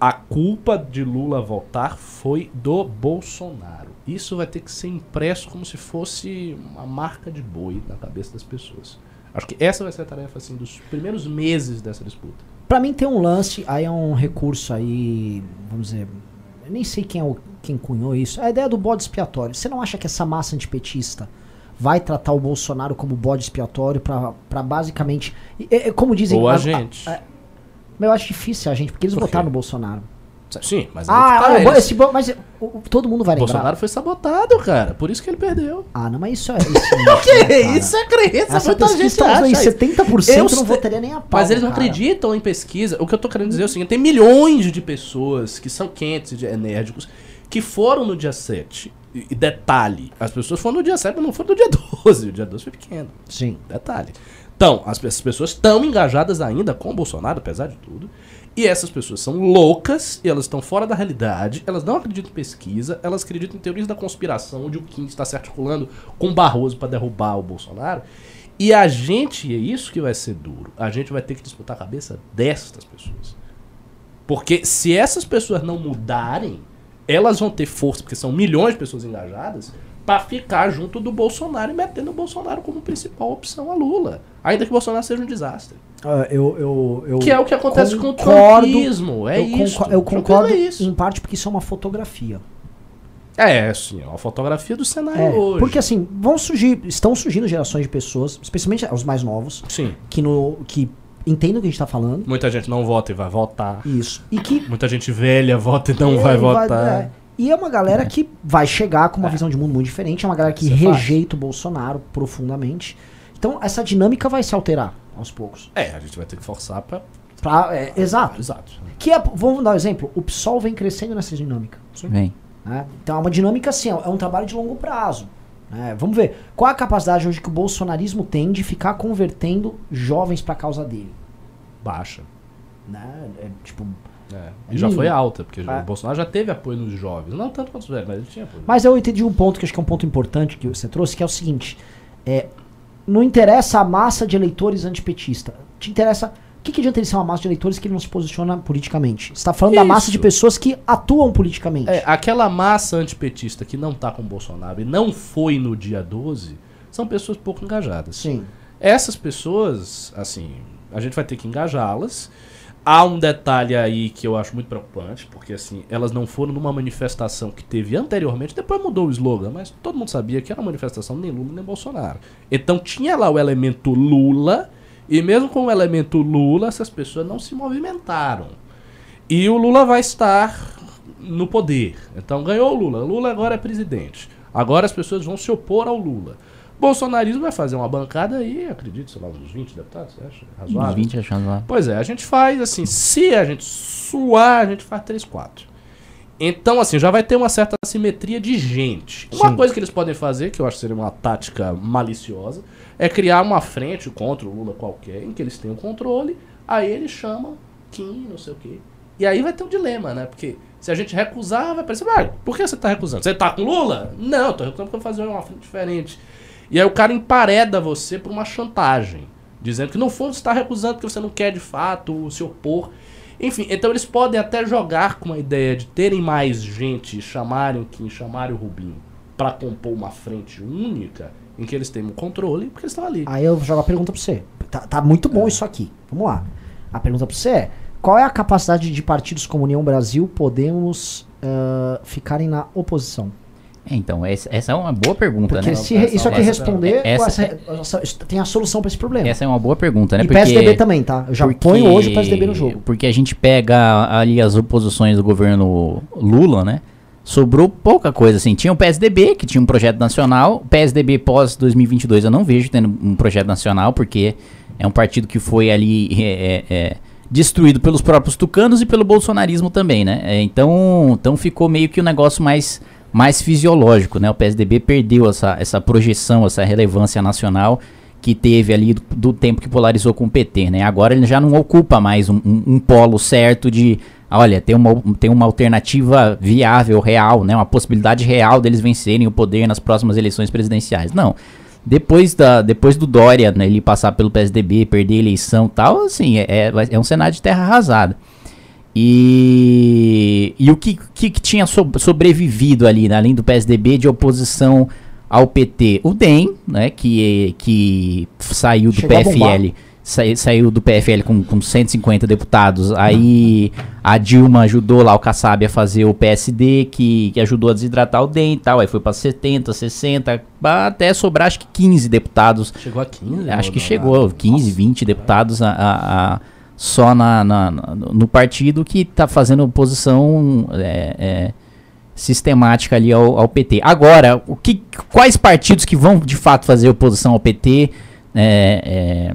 a culpa de Lula voltar foi do Bolsonaro. Isso vai ter que ser impresso como se fosse uma marca de boi na cabeça das pessoas. Acho que essa vai ser a tarefa assim dos primeiros meses dessa disputa. Pra mim tem um lance, aí é um recurso aí, vamos dizer, eu nem sei quem é o quem cunhou isso. É a ideia do bode expiatório. Você não acha que essa massa antipetista vai tratar o Bolsonaro como bode expiatório pra, pra basicamente, é, é como dizem, Ou a a- gente. a- mas eu acho difícil a gente, porque eles Por votaram no Bolsonaro. Sim, mas aí Ah, que o eles- esse mas é, o- o- todo mundo vai lembrar. Bolsonaro foi sabotado, cara. Por isso que ele perdeu. Ah, não, mas isso é. Isso, né, Isso é crença, Essa muita gente tá acha isso. 70% Eu não votaria nem a pau. Mas eles não cara. acreditam em pesquisa. O que eu tô querendo dizer é o seguinte: tem milhões de pessoas que são quentes e enérgicos que foram no dia 7. E detalhe, as pessoas foram no dia 7, mas não foram no dia 12. O dia 12 foi pequeno. Sim. Detalhe. Então, as, as pessoas estão engajadas ainda com o Bolsonaro, apesar de tudo. E essas pessoas são loucas, e elas estão fora da realidade, elas não acreditam em pesquisa, elas acreditam em teorias da conspiração, onde o Kim está se articulando com Barroso para derrubar o Bolsonaro. E a gente, é isso que vai ser duro, a gente vai ter que disputar a cabeça destas pessoas. Porque se essas pessoas não mudarem, elas vão ter força, porque são milhões de pessoas engajadas, pra ficar junto do Bolsonaro e metendo o Bolsonaro como principal opção a Lula. Ainda que o Bolsonaro seja um desastre. Ah, eu, eu, eu Que é o que acontece com o concordo- trumpismo. É eu isso. conco- eu Trumpismo concordo é isso. em parte porque isso é uma fotografia. É, sim, é uma fotografia do cenário É, hoje. porque assim, vão surgir, estão surgindo gerações de pessoas, especialmente os mais novos, Sim, que, no, que entendem o que a gente tá falando. muita gente não vota e vai votar. Isso. E que Muita gente velha vota e não vai É, votar. é. E é uma galera que vai chegar com uma visão de mundo muito diferente, é uma galera que Isso é rejeita o Bolsonaro profundamente. Então essa dinâmica vai se alterar aos poucos. É, a gente vai ter que forçar pra. Pra, é, exato. Exato. Que é, vamos dar um exemplo, o PSOL vem crescendo nessa dinâmica. Vem. né? Então é uma dinâmica assim, é um trabalho de longo prazo. né? Vamos ver qual a capacidade hoje que o bolsonarismo tem de ficar convertendo jovens pra causa dele. Baixa. Né? É, tipo, É. É E já foi alta, porque É. o Bolsonaro já teve apoio nos jovens. Não tanto quanto os velhos, mas ele tinha apoio. Mas eu entendi um ponto que acho que é um ponto importante que você trouxe, que é o seguinte: é, não interessa a massa de eleitores antipetista. Te interessa. O que, que adianta ele ser uma massa de eleitores que ele não se posiciona politicamente? Você está falando da massa Isso. de pessoas que atuam politicamente. É, aquela massa antipetista que não tá com o Bolsonaro e não foi no dia 12, são pessoas pouco engajadas. Sim. Essas pessoas, assim, a gente vai ter que engajá-las. Há um detalhe aí que eu acho muito preocupante, porque assim, elas não foram numa manifestação que teve anteriormente, depois mudou o slogan, mas todo mundo sabia que era uma manifestação nem Lula nem Bolsonaro. Então tinha lá o elemento Lula, e mesmo com o elemento Lula, essas pessoas não se movimentaram. E o Lula vai estar no poder. Então ganhou o Lula. Lula agora é presidente. Agora as pessoas vão se opor ao Lula. Bolsonarismo vai fazer uma bancada aí, acredito, sei lá, uns 20 deputados, você acha? Razoável? Uns 20 achando lá. Pois é, a gente faz assim, se a gente suar, a gente faz 3, 4. Então, assim, já vai ter uma certa assimetria de gente. Uma Sim. coisa que eles podem fazer, que eu acho que seria uma tática maliciosa, é criar uma frente contra o Lula qualquer, em que eles tenham controle, aí eles chamam Kim, não sei o quê. E aí vai ter um dilema, né? Porque se a gente recusar, vai parecer, ah, por que você tá recusando? Você tá com Lula? Não, tô recusando porque eu vou fazer uma frente diferente. E aí o cara empareda você por uma chantagem, dizendo que no fundo você está recusando porque você não quer de fato se opor. Enfim, então eles podem até jogar com a ideia de terem mais gente, chamarem o Kim, chamarem o Rubinho, para compor uma frente única, em que eles tenham controle, porque eles estão ali. Aí eu jogo a pergunta pra você. Tá, tá muito bom isso aqui. Vamos lá. A pergunta pra você é: qual é a capacidade de partidos como União Brasil, Podemos, ah, ficarem na oposição? Então, essa, é uma boa pergunta, Porque né? se isso aqui responder, essa- essa- essa- tem a solução pra esse problema. Essa é uma boa pergunta, né? e PSDB também, tá? Eu já porque- ponho hoje o PSDB no jogo. Porque a gente pega ali as oposições do governo Lula, né? Sobrou pouca coisa, assim. Tinha o PSDB, que tinha um projeto nacional. O PSDB pós-2022 eu não vejo tendo um projeto nacional, porque é um partido que foi ali é, é, é, destruído pelos próprios tucanos e pelo bolsonarismo também, né? É, então, então ficou meio que um negócio mais, mais fisiológico, né? O PSDB perdeu essa, essa projeção, essa relevância nacional que teve ali do, do tempo que polarizou com o PT, né? Agora ele já não ocupa mais um, um- um polo certo de, olha, tem uma, tem uma alternativa viável, real, né? Uma possibilidade real deles vencerem o poder nas próximas eleições presidenciais. Não. Depois, da, depois do Dória, né, ele passar pelo PSDB, perder a eleição e tal, assim, é, é, é um cenário de terra arrasada. E, e o que, que, que tinha so- sobrevivido ali, né, além do PSDB, de oposição ao PT? O DEM, né, que, que saiu do Chegou. PFL, sai- saiu do PFL com, com 150 deputados. Aí a Dilma ajudou lá o Kassab a fazer o PSD, que, que ajudou a desidratar o DEM e tal. Aí foi para 70, 60, até sobrar acho que 15 deputados Chegou a 15? Acho que chegou não. 15, 20 deputados a, a- a- só na, na- no partido que está fazendo oposição é, é, sistemática ali ao, ao PT. Agora, o que, quais partidos que vão de fato fazer oposição ao PT é, é,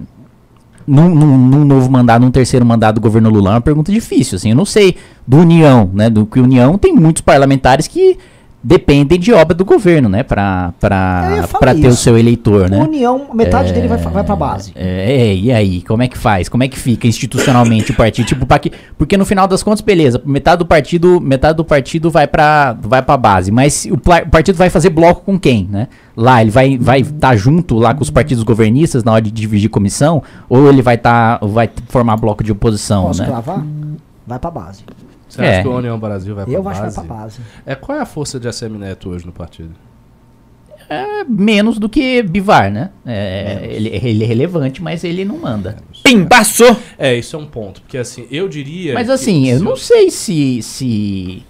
num, num- num novo mandato, num terceiro mandato do governo Lula? É uma pergunta difícil. Assim, eu não sei do União, né? Do que União tem muitos parlamentares que dependem de obra do governo, né? Para para ter o seu eleitor, né? União, metade dele vai, vai pra base. É, é, e aí, como é que faz? Como é que fica institucionalmente o partido? Tipo, pra que, porque no final das contas, beleza, metade do partido, metade do partido vai pra, vai pra base, mas o, o partido vai fazer bloco com quem, né? Lá, ele vai vai estar junto lá com os partidos governistas na hora de dividir comissão, ou ele vai tá, vai formar bloco de oposição, Posso né? cravar? Vai pra base. Você acha É. que o União Brasil vai pra Eu acho que base? vai pra base. É, qual é a força de ACM Neto hoje no partido? É menos do que Bivar, né? É, ele, ele é relevante, mas ele não manda. Pimbaço! É, isso é um ponto. Porque assim, eu diria. Mas assim, eu não sei se, se.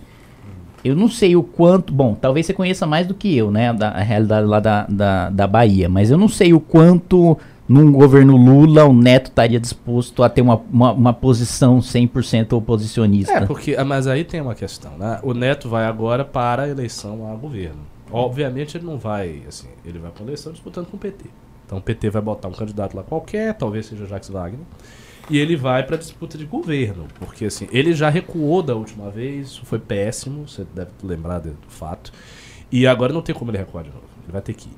Eu não sei o quanto. Bom, talvez você conheça mais do que eu, né? Da a realidade lá da, da, da Bahia. Mas eu não sei o quanto num governo Lula o Neto estaria disposto a ter uma, uma, uma posição 100% oposicionista. É, porque, ah, mas aí tem uma questão, né? O Neto vai agora para a eleição a governo. Obviamente ele não vai, assim, ele vai para a eleição disputando com o PT. Então o PT vai botar um candidato lá qualquer, talvez seja Jacques Wagner, e ele vai para a disputa de governo, porque assim, ele já recuou da última vez, foi péssimo, você deve lembrar do fato. E agora não tem como ele recuar de novo, ele vai ter que ir.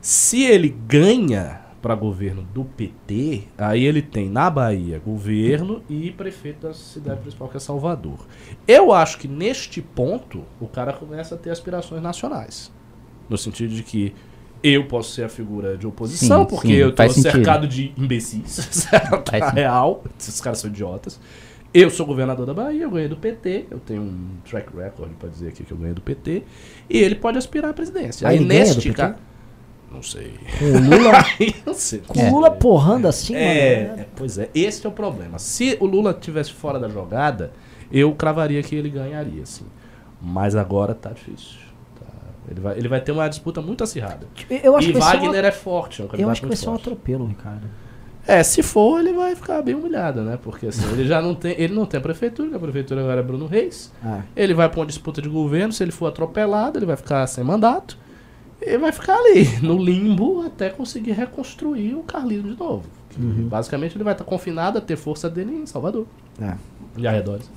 Se ele ganha para governo do PT, aí ele tem na Bahia governo e prefeito da cidade principal, que é Salvador. Eu acho que neste ponto o cara começa a ter aspirações nacionais. No sentido de que eu posso ser a figura de oposição, Sim, porque sim, eu tô faz sentido. cercado de imbecis. sentido. real, esses caras são idiotas. Eu sou governador da Bahia, eu ganhei do PT, eu tenho um track record pra dizer aqui que eu ganhei do PT, e ele pode aspirar à presidência. Ah, Aí neste PT? Não sei. Com o Lula, não sei. com o Lula porrando assim, É, mano. é, pois é, esse é o problema. Se o Lula tivesse fora da jogada, eu cravaria que ele ganharia, assim. Mas agora tá difícil. Tá? Ele, vai, ele vai ter uma disputa muito acirrada. Eu acho e que Wagner é forte, é um Eu acho que vai ser um atropelo, Ricardo. É, se for, ele vai ficar bem humilhado, né? Porque assim, ele já não tem. Ele não tem a prefeitura, a prefeitura agora é Bruno Reis. É. Ele vai pra uma disputa de governo, se ele for atropelado, ele vai ficar sem mandato. E vai ficar ali, no limbo, até conseguir reconstruir o Carlismo de novo. Que, Basicamente ele vai estar confinado a ter força dele em Salvador. É. E arredores.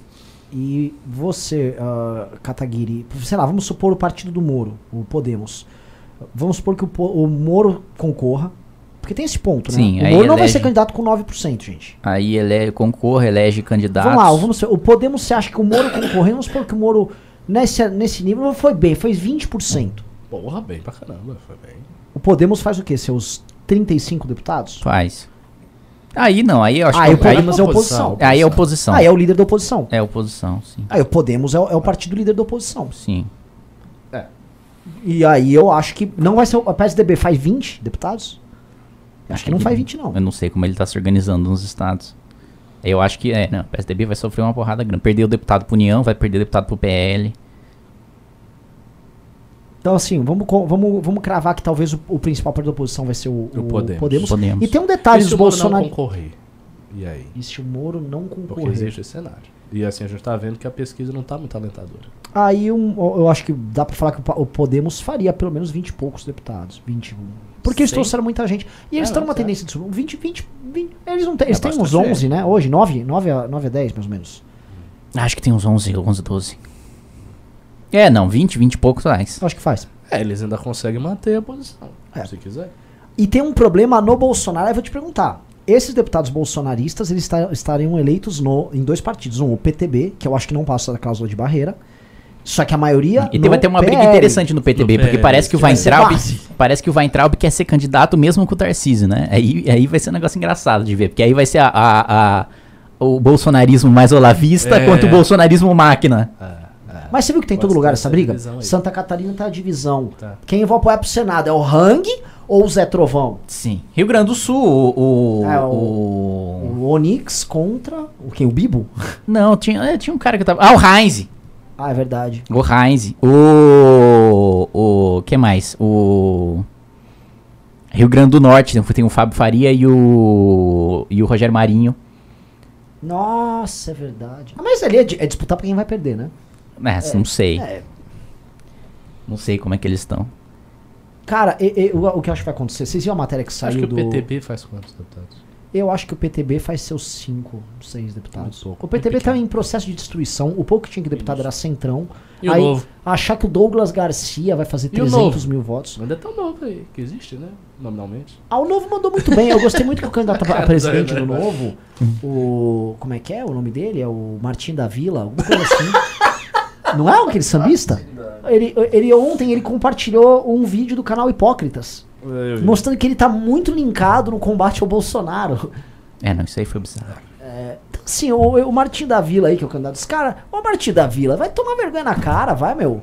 E você, ah, Kataguiri, sei lá, vamos supor o partido do Moro, o Podemos. Vamos supor que o, o Moro concorra. Porque tem esse ponto, né? Sim, o Moro não vai ser candidato com 9%, gente. Aí ele concorre, elege candidatos. Vamos lá, vamos ver. O Podemos, você acha que o Moro concorrendo, vamos supor que o Moro nesse, nesse nível foi bem, foi 20%. Porra, bem pra caramba, foi bem. O Podemos faz o quê? Seus 35 deputados? Faz. Aí não, aí eu acho Aí o que aí, Podemos é oposição. aí é oposição. Aí é o líder da oposição. É oposição, sim. Aí o Podemos é o, é o partido líder da oposição. Sim. E aí eu acho que não vai ser. o- A PSDB faz 20 deputados? Eu acho que não faz 20, não. Eu não sei como ele tá se organizando nos estados. Eu acho que é, não, o PSDB vai sofrer uma porrada grande. Perder o deputado pro União, vai perder o deputado pro PL. Então, assim, vamos, vamos, vamos cravar que talvez o, o principal partido da oposição vai ser o, O o Podemos. Podemos. Podemos. E tem um detalhe e se o Moro não Bolsonaro. concorrer? E aí? E se o Moro não Porque concorrer? existe esse cenário. E assim, a gente tá vendo que a pesquisa não tá muito alentadora. Aí um, eu acho que dá pra falar que o, Podemos faria pelo menos 20 e poucos deputados. 21. Porque eles Sim. trouxeram muita gente. E eles É, estão numa certo. tendência de subir. 20, 20, 20. Eles não têm. Eles É têm uns bastante 11, né? Hoje, 9, 9, a, 9 a 10, mais ou menos. Acho que tem uns 11, 11, 12. É, não, 20, 20 e poucos mais. Eu acho que faz. É, eles ainda conseguem manter a posição. É. Se quiser. E tem um problema no Bolsonaro, aí eu vou te perguntar. Esses deputados bolsonaristas, eles esta- estariam eleitos no, em dois partidos. Um, o PTB, que eu acho que não passa da cláusula de barreira. Só que a maioria. E no tem, vai ter uma briga PL. interessante no PTB, No porque PL, parece que o que vai ser Weintraub, base. parece que o Weintraub quer ser candidato mesmo com o Tarcísio, né? Aí, aí vai ser um negócio engraçado de ver, porque aí vai ser a, a- a- o bolsonarismo mais olavista É. quanto o bolsonarismo máquina. Mas você viu que tem em todo lugar essa briga? Santa Catarina tá a divisão. Tá. Quem vai apoiar pro Senado? É o Hang ou o Zé Trovão? Sim. Rio Grande do Sul, o. o, É, o- o- O Onix contra. O quem? O Bibo? Não, tinha, é, tinha um cara que tava. Ah, o Heinz. Ah, é verdade. O Heinz. O. O. que mais? O. Rio Grande do Norte, tem o Fábio Faria e o. E o Rogério Marinho. Nossa, é verdade. Ah, mas ali é, é disputar pra quem vai perder, né? É, não sei. É. Não sei como é que eles estão. Cara, e- e- o, o que eu acho que vai acontecer? Vocês viram a matéria que saiu Acho que do. o PTB faz quantos deputados? Eu acho que o PTB faz seus 5, 6 deputados. Pouco, o PTB muito tá pequeno. em processo de destruição. O pouco que tinha que deputado era Centrão. E o Aí, novo? achar que o Douglas Garcia vai fazer E o 300 novo? mil votos. Ainda é tão novo aí, que existe, né? Nominalmente. Ah, o Novo mandou muito bem. Eu gostei muito que o candidato a presidente do? Novo, o. Como é que é o nome dele? É o Martim da Vila, alguma coisa assim. Não é aquele sambista? Ele, ele ontem ele compartilhou um vídeo do canal Hipócritas, vi. mostrando que ele tá muito linkado no combate ao Bolsonaro. É, não, isso aí foi bizarro. Então, assim, o, o Martim da Vila aí, que é o candidato dos caras, ô Martim da Vila, vai tomar vergonha na cara, vai, meu.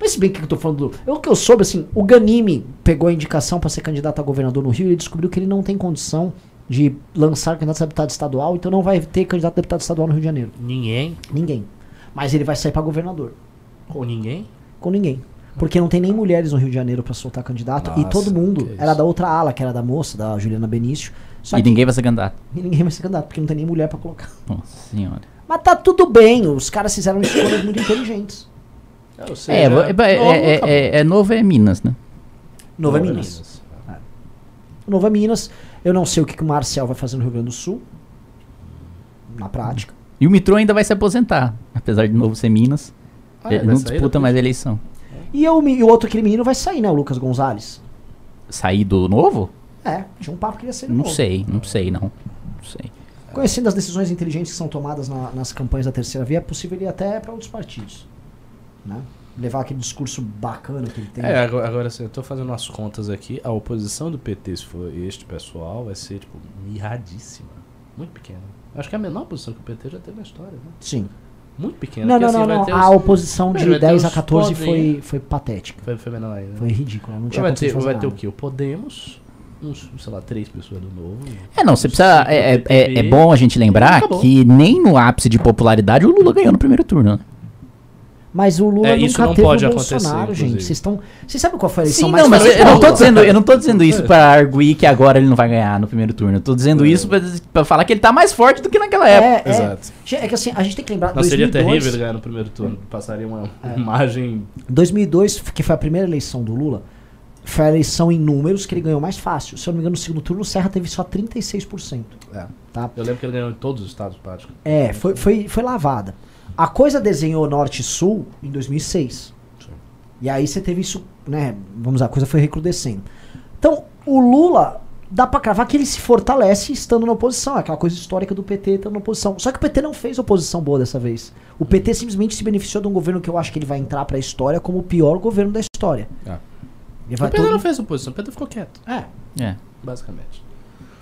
Mas se bem que eu tô falando. do- Eu que eu soube, assim, o Ganime pegou a indicação pra ser candidato a governador no Rio e ele descobriu que ele não tem condição de lançar candidato a deputado estadual, então não vai ter candidato a deputado estadual no Rio de Janeiro. Ninguém? Ninguém. Mas ele vai sair pra governador. Com ninguém? Com ninguém. Porque não tem nem mulheres no Rio de Janeiro pra soltar candidato. e Nossa, todo mundo que era da outra ala, que era da moça, da Juliana Benício. Só e que ninguém vai ser candidato. e ninguém vai ser candidato, porque não tem nem mulher pra colocar. Nossa senhora. Mas tá tudo bem, os caras fizeram escolhas muito inteligentes. É, seja, é, é, novo, é, é- é novo é Minas, né? Nova Novo é Minas. Nova Minas. Eu não sei o que, que o Marcel vai fazer no Rio Grande do Sul. Na prática. E o Mitro ainda vai se aposentar, apesar de novo ser Minas. Ah, ele vai não disputa depois? mais a eleição. E, eu, e o outro aquele menino vai sair, né? O Lucas Gonzalez. Sair do novo? É, tinha um papo que ia ser Não novo. sei, não sei, não. Não sei. Conhecendo as decisões inteligentes que são tomadas na- nas campanhas da terceira via, é possível ele ir até para outros partidos. Né? Levar aquele discurso bacana que ele tem. É, agora, agora assim, eu tô fazendo as contas aqui. A oposição do PT, se for este pessoal, vai ser, tipo, mirradíssima. Muito pequena. Acho que é a menor posição que o PT já teve na história, né? Sim. Muito pequena. Não, não, assim, não, não. A os- oposição de Vai ter 10 a os 14 podem- foi, foi patética. Foi, foi menor ainda. Foi ridículo. Não tinha vai ter, vai ter o quê? O Podemos, uns, sei lá, três pessoas do novo. É, não, você precisa. É, é- é- é bom a gente lembrar que nem no ápice de popularidade o Lula ganhou no primeiro turno. Mas o Lula É, isso nunca não teve pode o acontecer, Bolsonaro, gente. Vocês estão. Vocês sabem qual foi a eleição Sim, mais não, mas fácil eu não, tô dizendo, eu não tô dizendo isso pra arguir que agora ele não vai ganhar no primeiro turno. Eu tô dizendo isso pra, pra falar que ele tá mais forte do que naquela época. É, é. Exato. É que assim, a gente tem que lembrar. Não, seria 2002, terrível ele ganhar no primeiro turno. Passaria uma É. imagem. 2002, que foi a primeira eleição do Lula, foi a eleição em números que ele ganhou mais fácil. Se eu não me engano, no segundo turno, o Serra teve só 36%. É. Tá? Eu lembro que ele ganhou em todos os estados práticos. É, foi, foi, foi lavada. A coisa desenhou norte e sul em 2006. Sim. E aí você teve isso, né? Vamos lá, a coisa foi recrudescendo. Então, o Lula, dá pra cravar que ele se fortalece estando na oposição. É aquela coisa histórica do PT estando na oposição. Só que o PT não fez oposição boa dessa vez. O PT simplesmente se beneficiou de um governo que eu acho que ele vai entrar pra história como o pior governo da história. É. O PT todo- não fez oposição, o PT ficou quieto, É. É. basicamente.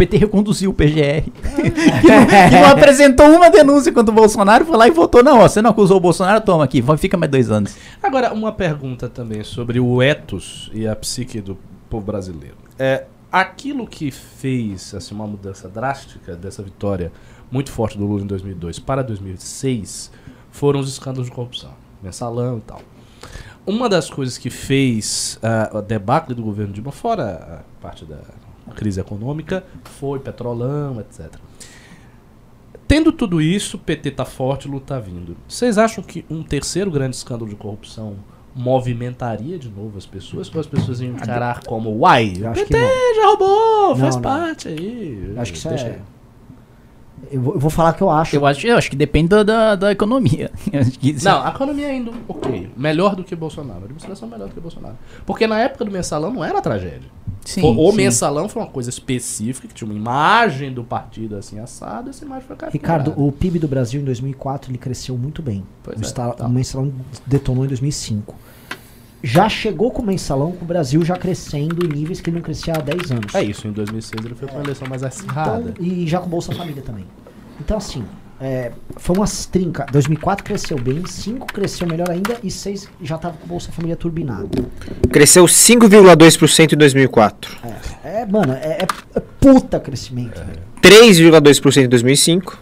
O PT reconduziu o PGR. que, não, que não apresentou uma denúncia contra o Bolsonaro, foi lá e votou. Não, ó, você não acusou o Bolsonaro, toma aqui, vai- fica mais dois anos. Agora, uma pergunta também sobre o ethos e a psique do povo brasileiro. É, aquilo que fez assim, uma mudança drástica dessa vitória muito forte do Lula em 2002 para 2006 foram os escândalos de corrupção, mensalão e tal. Uma das coisas que fez ah, a debacle do governo Dilma, fora a parte da crise econômica, foi petrolão, etc. Tendo tudo isso, o PT tá forte, o Lula tá vindo. Vocês acham que um terceiro grande escândalo de corrupção movimentaria de novo as pessoas? Ou as pessoas iam encarar como, uai, Eu o acho PT que não. já roubou, faz não. parte aí. Eu acho que isso Deixa é. aí. Eu vou, eu vou falar o que eu acho. Eu acho, eu acho que depende da, da, da economia. Não, a economia ainda ok. Melhor do que Bolsonaro. A administração melhor do que Bolsonaro. Porque na época do mensalão não era tragédia. Sim, o sim. mensalão foi uma coisa específica, que tinha uma imagem do partido assim assado, essa imagem foi capturada. Ricardo, o PIB do Brasil em 2004 ele cresceu muito bem. Pois o, é, esta- tá. o mensalão detonou em 2005. Já chegou com o mensalão com o Brasil já crescendo em níveis que ele não crescia há 10 anos. É isso, em 2006 ele foi pra uma eleição mais acirrada. Então, e já com Bolsa Família também. Então, assim, é, foi umas trinca. 2004 cresceu bem, 5 cresceu melhor ainda e 6 já tava com Bolsa Família turbinado. Cresceu 5,2% em 2004. É, mano, é, é- é puta crescimento. velho. 3,2% em 2005.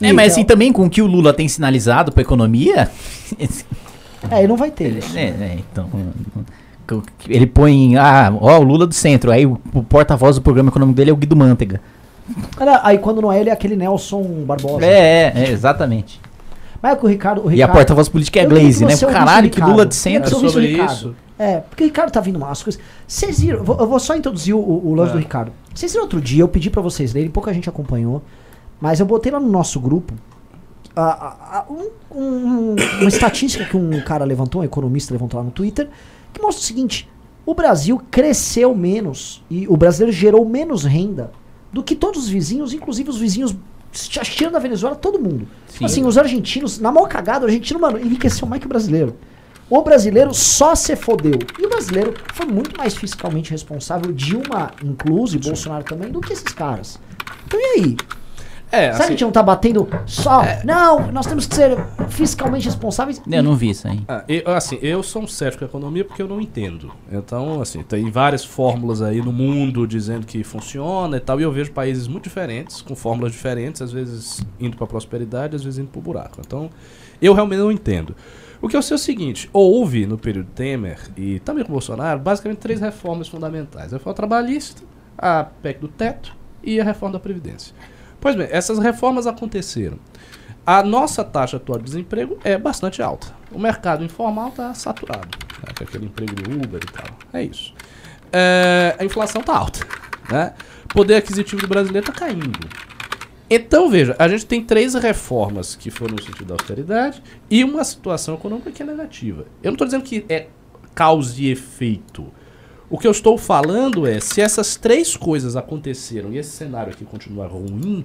É, mas assim, também com o que o Lula tem sinalizado pra economia. É, ele não vai ter isso. é, é, então. Ele põe. Ah, ó, o Lula do centro. Aí o, o porta-voz do programa econômico dele é o Guido Mantega. Aí quando não é ele, é aquele Nelson Barbosa. É, é, é, exatamente. Mas é que o Ricardo. O E a Ricardo porta-voz política é Glaze, né? ouvisse Caralho, o que Lula Ricardo. de centro. o sobre Ricardo. isso. É, porque o Ricardo tá vindo mal. As coisas. Vocês viram. vou- Eu vou só introduzir o, o lance É. do Ricardo. Vocês viram outro dia, eu pedi pra vocês lerem, pouca gente acompanhou. Mas eu botei lá no nosso grupo um- um- uma estatística que um cara levantou, um economista levantou lá no Twitter, que mostra o seguinte: o Brasil cresceu menos e o brasileiro gerou menos renda do que todos os vizinhos, inclusive os vizinhos. Tirando da Venezuela, todo mundo. Sim. assim, os argentinos, na maior cagada, o argentino, mano, enriqueceu mais que o brasileiro. O brasileiro só se fodeu. E o brasileiro foi muito mais fiscalmente responsável, Dilma incluso e Bolsonaro também, do que esses caras. Então e aí? É, Será que a assim, gente não tá batendo só? Não, nós temos que ser fiscalmente responsáveis. Eu não vi isso aí. ah, eu, assim, eu sou um cético da economia porque eu não entendo. Então, assim, tem várias fórmulas aí no mundo dizendo que funciona e tal, e eu vejo países muito diferentes, com fórmulas diferentes, às vezes indo pra prosperidade, às vezes indo pro buraco. Então, eu realmente não entendo. O que eu sei é o seguinte, houve no período Temer e também com o Bolsonaro, basicamente três reformas fundamentais. A reforma trabalhista, a PEC do teto e a reforma da Previdência. Pois bem, essas reformas aconteceram. A nossa taxa atual de desemprego é bastante alta. O mercado informal está saturado. Né, aquele emprego do Uber e tal. É isso. É, a inflação está alta. Né? Poder aquisitivo do brasileiro está caindo. Então, veja, a gente tem três reformas que foram no sentido da austeridade e uma situação econômica que é negativa. Eu não estou dizendo que é causa e efeito. O que eu estou falando é, se essas três coisas aconteceram e esse cenário aqui continuar ruim,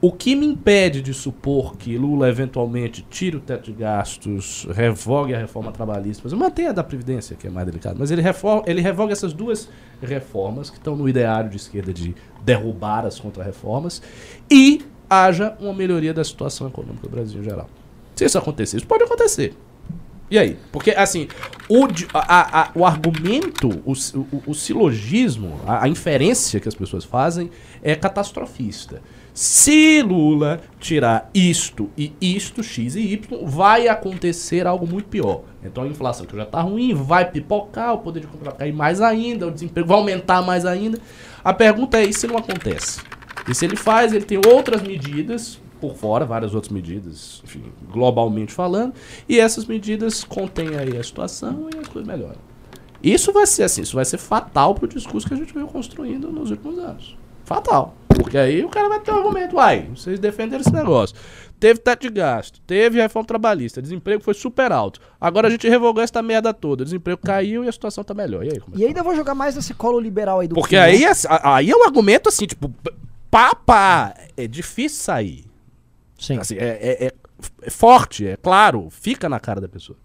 o que me impede de supor que Lula eventualmente tire o teto de gastos, revogue a reforma trabalhista, mas mantenha a da Previdência, que é mais delicado, mas ele, ele revoga essas duas reformas que estão no ideário de esquerda de derrubar as contra-reformas e haja uma melhoria da situação econômica do Brasil em geral. Se isso acontecer, isso pode acontecer. E aí? Porque, assim, o, a- a- o argumento, o, o- o silogismo, a, a inferência que as pessoas fazem é catastrofista. Se Lula tirar isto e isto, X e Y, vai acontecer algo muito pior. Então a inflação que já tá ruim, vai pipocar, o poder de compra vai cair mais ainda, o desemprego vai aumentar mais ainda. A pergunta é, e se não acontece? E se ele faz, ele tem outras medidas por fora, várias outras medidas, enfim, globalmente falando, e essas medidas contêm aí a situação e as coisas melhoram. Isso vai ser assim, isso vai ser fatal pro discurso que a gente veio construindo nos últimos anos. Fatal. Porque aí o cara vai ter um argumento, uai, vocês defenderam esse negócio. Teve teto de gasto, teve reforma trabalhista, desemprego foi super alto. Agora a gente revogou essa merda toda, o desemprego caiu e a situação tá melhor. E aí, como é E ainda vou jogar mais nesse colo liberal aí do porque Kim, aí, né? é- aí é um argumento assim, tipo, pá, pá, é difícil sair. Sim. Assim, é, é- é- é forte, é claro, fica na cara da pessoa.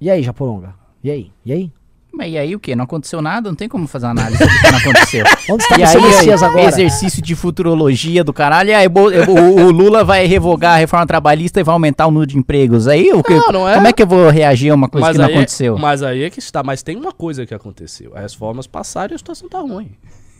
E aí, Japoronga? E aí? E aí? Mas e aí o que? Não aconteceu nada? Não tem como fazer uma análise do que não aconteceu. Onde está E aí, Messias, agora? exercício de futurologia do caralho. E aí, o, o Lula vai revogar a reforma trabalhista e vai aumentar o número de empregos. Aí, o que, Não, não é. como é que eu vou reagir a uma coisa que não aí, é- aconteceu? mas aí é que está. Mas tem uma coisa que aconteceu. As reformas passaram e a situação tá ruim.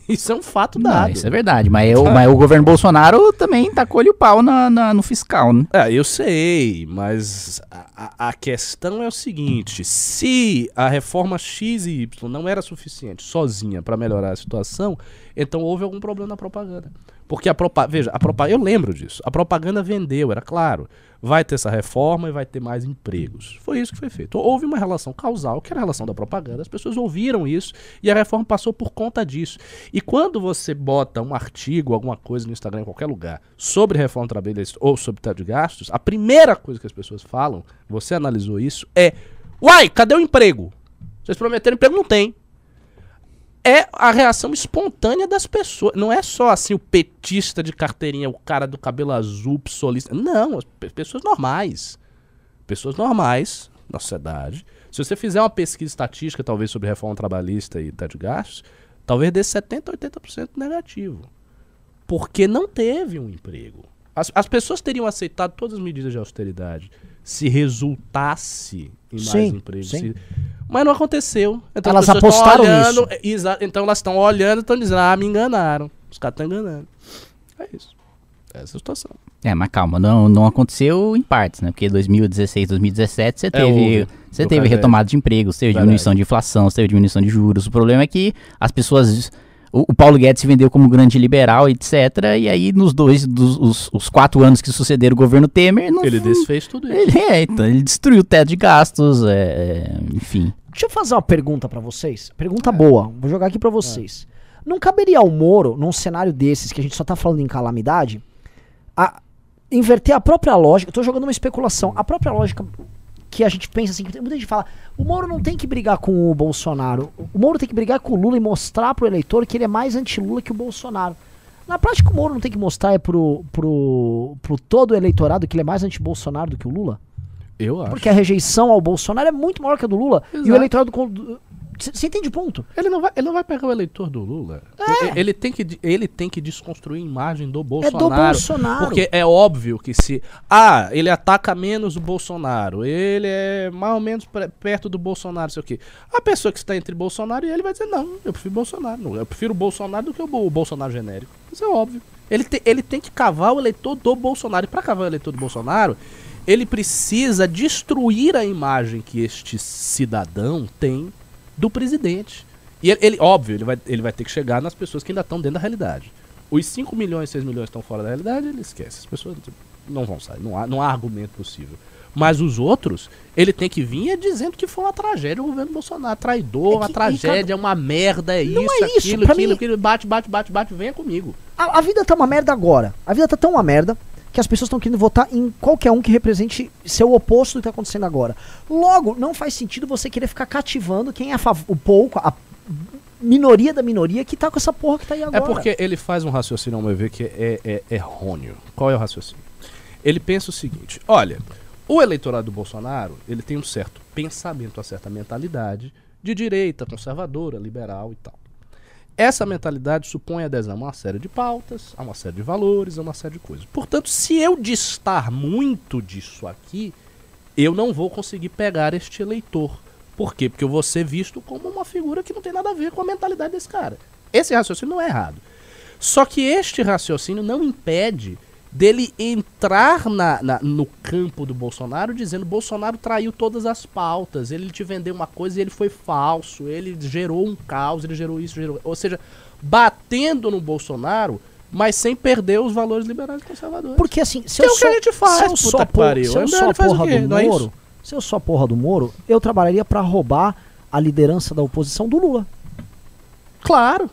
Isso é um fato Não, dado. isso é verdade. Mas, eu, mas o governo Bolsonaro também tacou-lhe o pau na, na- no fiscal, né? É, eu sei, mas a, a- questão é o seguinte: se a reforma X e Y não era suficiente sozinha para melhorar a situação, então houve algum problema na propaganda. Porque a propaganda, veja, a propa- eu lembro disso. A propaganda vendeu, era claro. Vai ter essa reforma e vai ter mais empregos. Foi isso que foi feito. Houve uma relação causal, que era a relação da propaganda. As pessoas ouviram isso e a reforma passou por conta disso. E quando você bota um artigo, alguma coisa no Instagram, em qualquer lugar, sobre reforma trabalhista ou sobre teto de gastos, a primeira coisa que as pessoas falam, você analisou isso, é: Uai, cadê o emprego? Vocês prometeram emprego? Não tem é a reação espontânea das pessoas. Não é só assim o petista de carteirinha, o cara do cabelo azul, psolista. Não, as pe- pessoas normais. Pessoas normais na sociedade. Se você fizer uma pesquisa estatística, talvez, sobre reforma trabalhista e teto de gastos, talvez dê 70%, 80% negativo. Porque não teve um emprego. As, as pessoas teriam aceitado todas as medidas de austeridade se resultasse em mais Sim, empregos. sim. Mas não aconteceu. Então Elas apostaram olhando, nisso. é, então elas estão olhando e estão dizendo, ah, me enganaram. Os caras estão enganando. É isso. Essa é a situação. É, mas calma, não, não aconteceu em partes, né? Porque 2016, 2017 você teve, É, houve. você teve Caged. retomada de empregos, teve diminuição de inflação, você teve diminuição de juros. O problema é que as pessoas. O, o Paulo Guedes se vendeu como grande liberal, etc. E aí, nos dois, dos, os, os quatro anos que sucederam o governo Temer, não Ele desfez tudo isso. Ele, é, então, ele destruiu o teto de gastos, é, é, enfim. Deixa eu fazer uma pergunta pra vocês. Pergunta boa. Vou jogar aqui pra vocês. Não caberia ao Moro, num cenário desses, que a gente só tá falando em calamidade, a inverter a própria lógica. Eu tô jogando uma especulação. A própria lógica que a gente pensa assim, muita gente fala, o Moro não tem que brigar com o Bolsonaro. O Moro tem que brigar com o Lula e mostrar pro eleitor que ele é mais anti-Lula que o Bolsonaro. Na prática, o Moro não tem que mostrar é pro, pro, pro todo o eleitorado que ele é mais anti-Bolsonaro do que o Lula? Eu acho. Porque a rejeição ao Bolsonaro é muito maior que a do Lula. E o Exato. eleitorado. Você entende o ponto? Ele não, vai, ele não vai pegar o eleitor do Lula. Ele, ele tem que, ele tem que desconstruir a imagem do É Bolsonaro. do Bolsonaro. Porque é óbvio que se. Ah, ele ataca menos o Bolsonaro. Ele é mais ou menos perto do Bolsonaro, sei o quê. A pessoa que está entre Bolsonaro e ele vai dizer: não, eu prefiro Bolsonaro. Eu prefiro o Bolsonaro do que o Bolsonaro genérico. Isso é óbvio. Ele, te- ele tem que cavar o eleitor do Bolsonaro. E para cavar o eleitor do Bolsonaro, ele precisa destruir a imagem que este cidadão tem do presidente. E ele, ele- óbvio, ele vai, ele vai ter que chegar nas pessoas que ainda estão dentro da realidade. Os 5 milhões, 6 milhões estão fora da realidade, ele esquece. As pessoas não vão sair, não há, não há argumento possível. Mas os outros, ele tem que vir é dizendo que foi uma tragédia o governo Bolsonaro. Traidor, É uma que, tragédia, é uma merda, é Não isso, é isso, aquilo, aquilo, mim- aquilo, bate, bate, bate, bate, venha comigo. A, a vida tá uma merda agora. A vida tá tão uma merda que as pessoas estão querendo votar em qualquer um que represente ser o oposto do que tá acontecendo agora. Logo, não faz sentido você querer ficar cativando quem é o pouco, a minoria da minoria que tá com essa porra que tá aí agora. É porque ele faz um raciocínio, ao meu ver, que é, é errôneo. Qual é o raciocínio? Ele pensa o seguinte: olha, o eleitorado do Bolsonaro ele tem um certo pensamento, uma certa mentalidade de direita, conservadora, liberal e tal. Essa mentalidade supõe adesão a uma série de pautas, a uma série de valores, a uma série de coisas. Portanto, se eu distar muito disso aqui, eu não vou conseguir pegar este eleitor. Por quê? Porque eu vou ser visto como uma figura que não tem nada a ver com a mentalidade desse cara. Esse raciocínio não é errado. Só que este raciocínio não impede dele entrar na, na- no campo do Bolsonaro dizendo Bolsonaro traiu todas as pautas, ele te vendeu uma coisa e ele foi falso, ele gerou um caos, ele gerou isso, gerou... Ou seja, batendo no Bolsonaro, mas sem perder os valores liberais e conservadores. Porque assim, se Que eu é o que sou, a gente faz, se eu sou, por- pariu. se eu sou porra do Não é Moro, isso? se eu sou a porra do Moro, eu trabalharia pra roubar a liderança da oposição do Lula. Claro.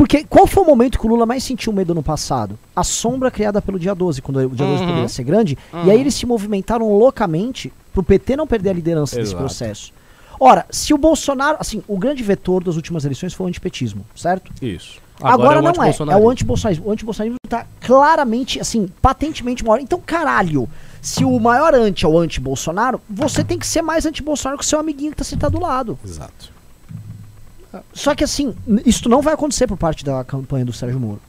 Porque qual foi o momento que o Lula mais sentiu medo no passado? A sombra criada pelo dia 12, quando o dia 12 Uhum. poderia ser grande. E aí eles se movimentaram loucamente pro PT não perder a liderança desse Exato. processo. Ora, se o Bolsonaro. Assim, o grande vetor das últimas eleições foi o antipetismo, certo? Isso. Agora, o não é. É o antibolsonarismo. O antibolsonarismo tá claramente, assim, patentemente maior. Então, caralho, se o maior anti é o anti-Bolsonaro, você tem que ser mais anti-Bolsonaro que o seu amiguinho que tá sentado do lado. Exato. Só que assim, isso não vai acontecer por parte da campanha do Sérgio Moro.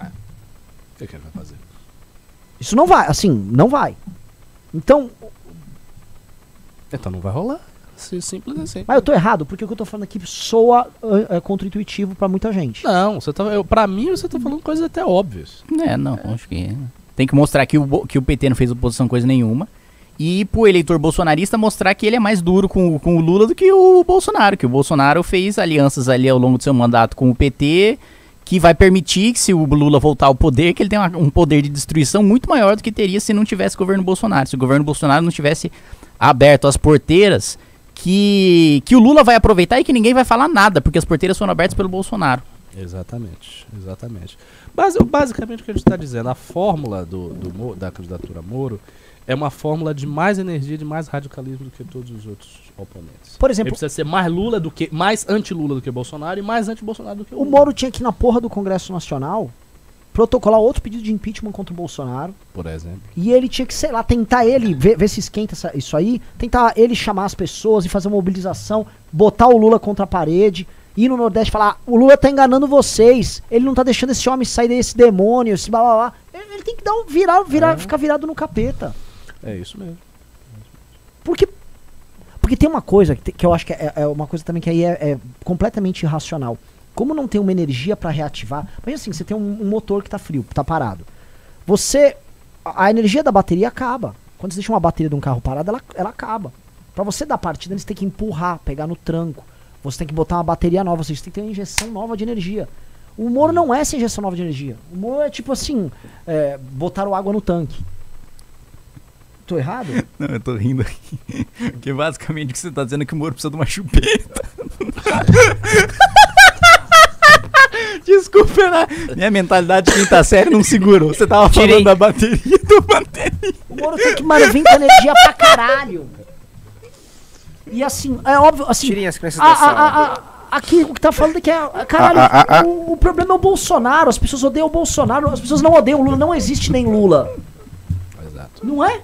O que, que ele vai fazer? Isso não vai, assim, não vai. Então, Então não vai rolar. Simples assim. mas eu tô errado, porque o que eu tô falando aqui soa é, é contra-intuitivo pra muita gente. Não, você tá, eu, pra mim você tá falando coisas até óbvias. É, não, acho que. Tem que mostrar que o, que o PT não fez oposição coisa nenhuma. E pro eleitor bolsonarista mostrar que ele é mais duro com, com o Lula do que o Bolsonaro. Que o Bolsonaro fez alianças ali ao longo do seu mandato com o PT, que vai permitir que, se o Lula voltar ao poder, que ele tenha um poder de destruição muito maior do que teria se não tivesse governo Bolsonaro. Se o governo Bolsonaro não tivesse aberto as porteiras que, que o Lula vai aproveitar e que ninguém vai falar nada, porque as porteiras foram abertas pelo Bolsonaro. Exatamente, exatamente. Basi- basicamente o que a gente está dizendo, a fórmula do, do da candidatura Moro é uma fórmula de mais energia, de mais radicalismo do que todos os outros oponentes. Por Ele exemplo, precisa ser mais Lula do que mais anti-Lula do que Bolsonaro e mais anti-Bolsonaro do que o Lula. Moro tinha que na porra do Congresso Nacional protocolar outro pedido de impeachment contra o Bolsonaro. por exemplo. E ele tinha que, sei lá, tentar ele, ver, ver se esquenta essa- isso aí, tentar ele chamar as pessoas e fazer uma mobilização, botar o Lula contra a parede, ir no Nordeste e falar, o Lula tá enganando vocês, ele não tá deixando esse homem sair desse demônio, esse blá blá blá. Ele, ele tem que dar um virar, virar, ficar virado no capeta. É isso mesmo. Porque, porque tem uma coisa que, eu acho que é, é uma coisa também que aí é, é completamente irracional. Como não tem uma energia pra reativar, mas assim, você tem um, um motor que tá frio, tá parado. Você, a, energia da bateria acaba. Quando você deixa uma bateria de um carro parado, ela, ela acaba. Pra você dar partida, você tem que empurrar, pegar no tranco. Você tem que botar uma bateria nova, você tem que ter uma injeção nova de energia. O Moro não é essa injeção nova de energia. O Moro é tipo assim, é, botaram água no tanque. Tô errado? Não, eu tô rindo aqui. Porque basicamente o que você tá dizendo é que o Moro precisa de uma chupeta. Desculpa, né? minha mentalidade de quinta série não segurou. Você tava Tirei. falando da bateria do bateria. O Moro tem que, mano, vir com energia pra caralho. E assim, é óbvio, assim. Tirem as crianças a- da a- sala. a- a- aqui o que tá falando é que é. Caralho, ah, ah, ah. O, o problema é o Bolsonaro. As pessoas odeiam o Bolsonaro. As pessoas não odeiam o Lula. Não existe nem Lula. Exato. Não é?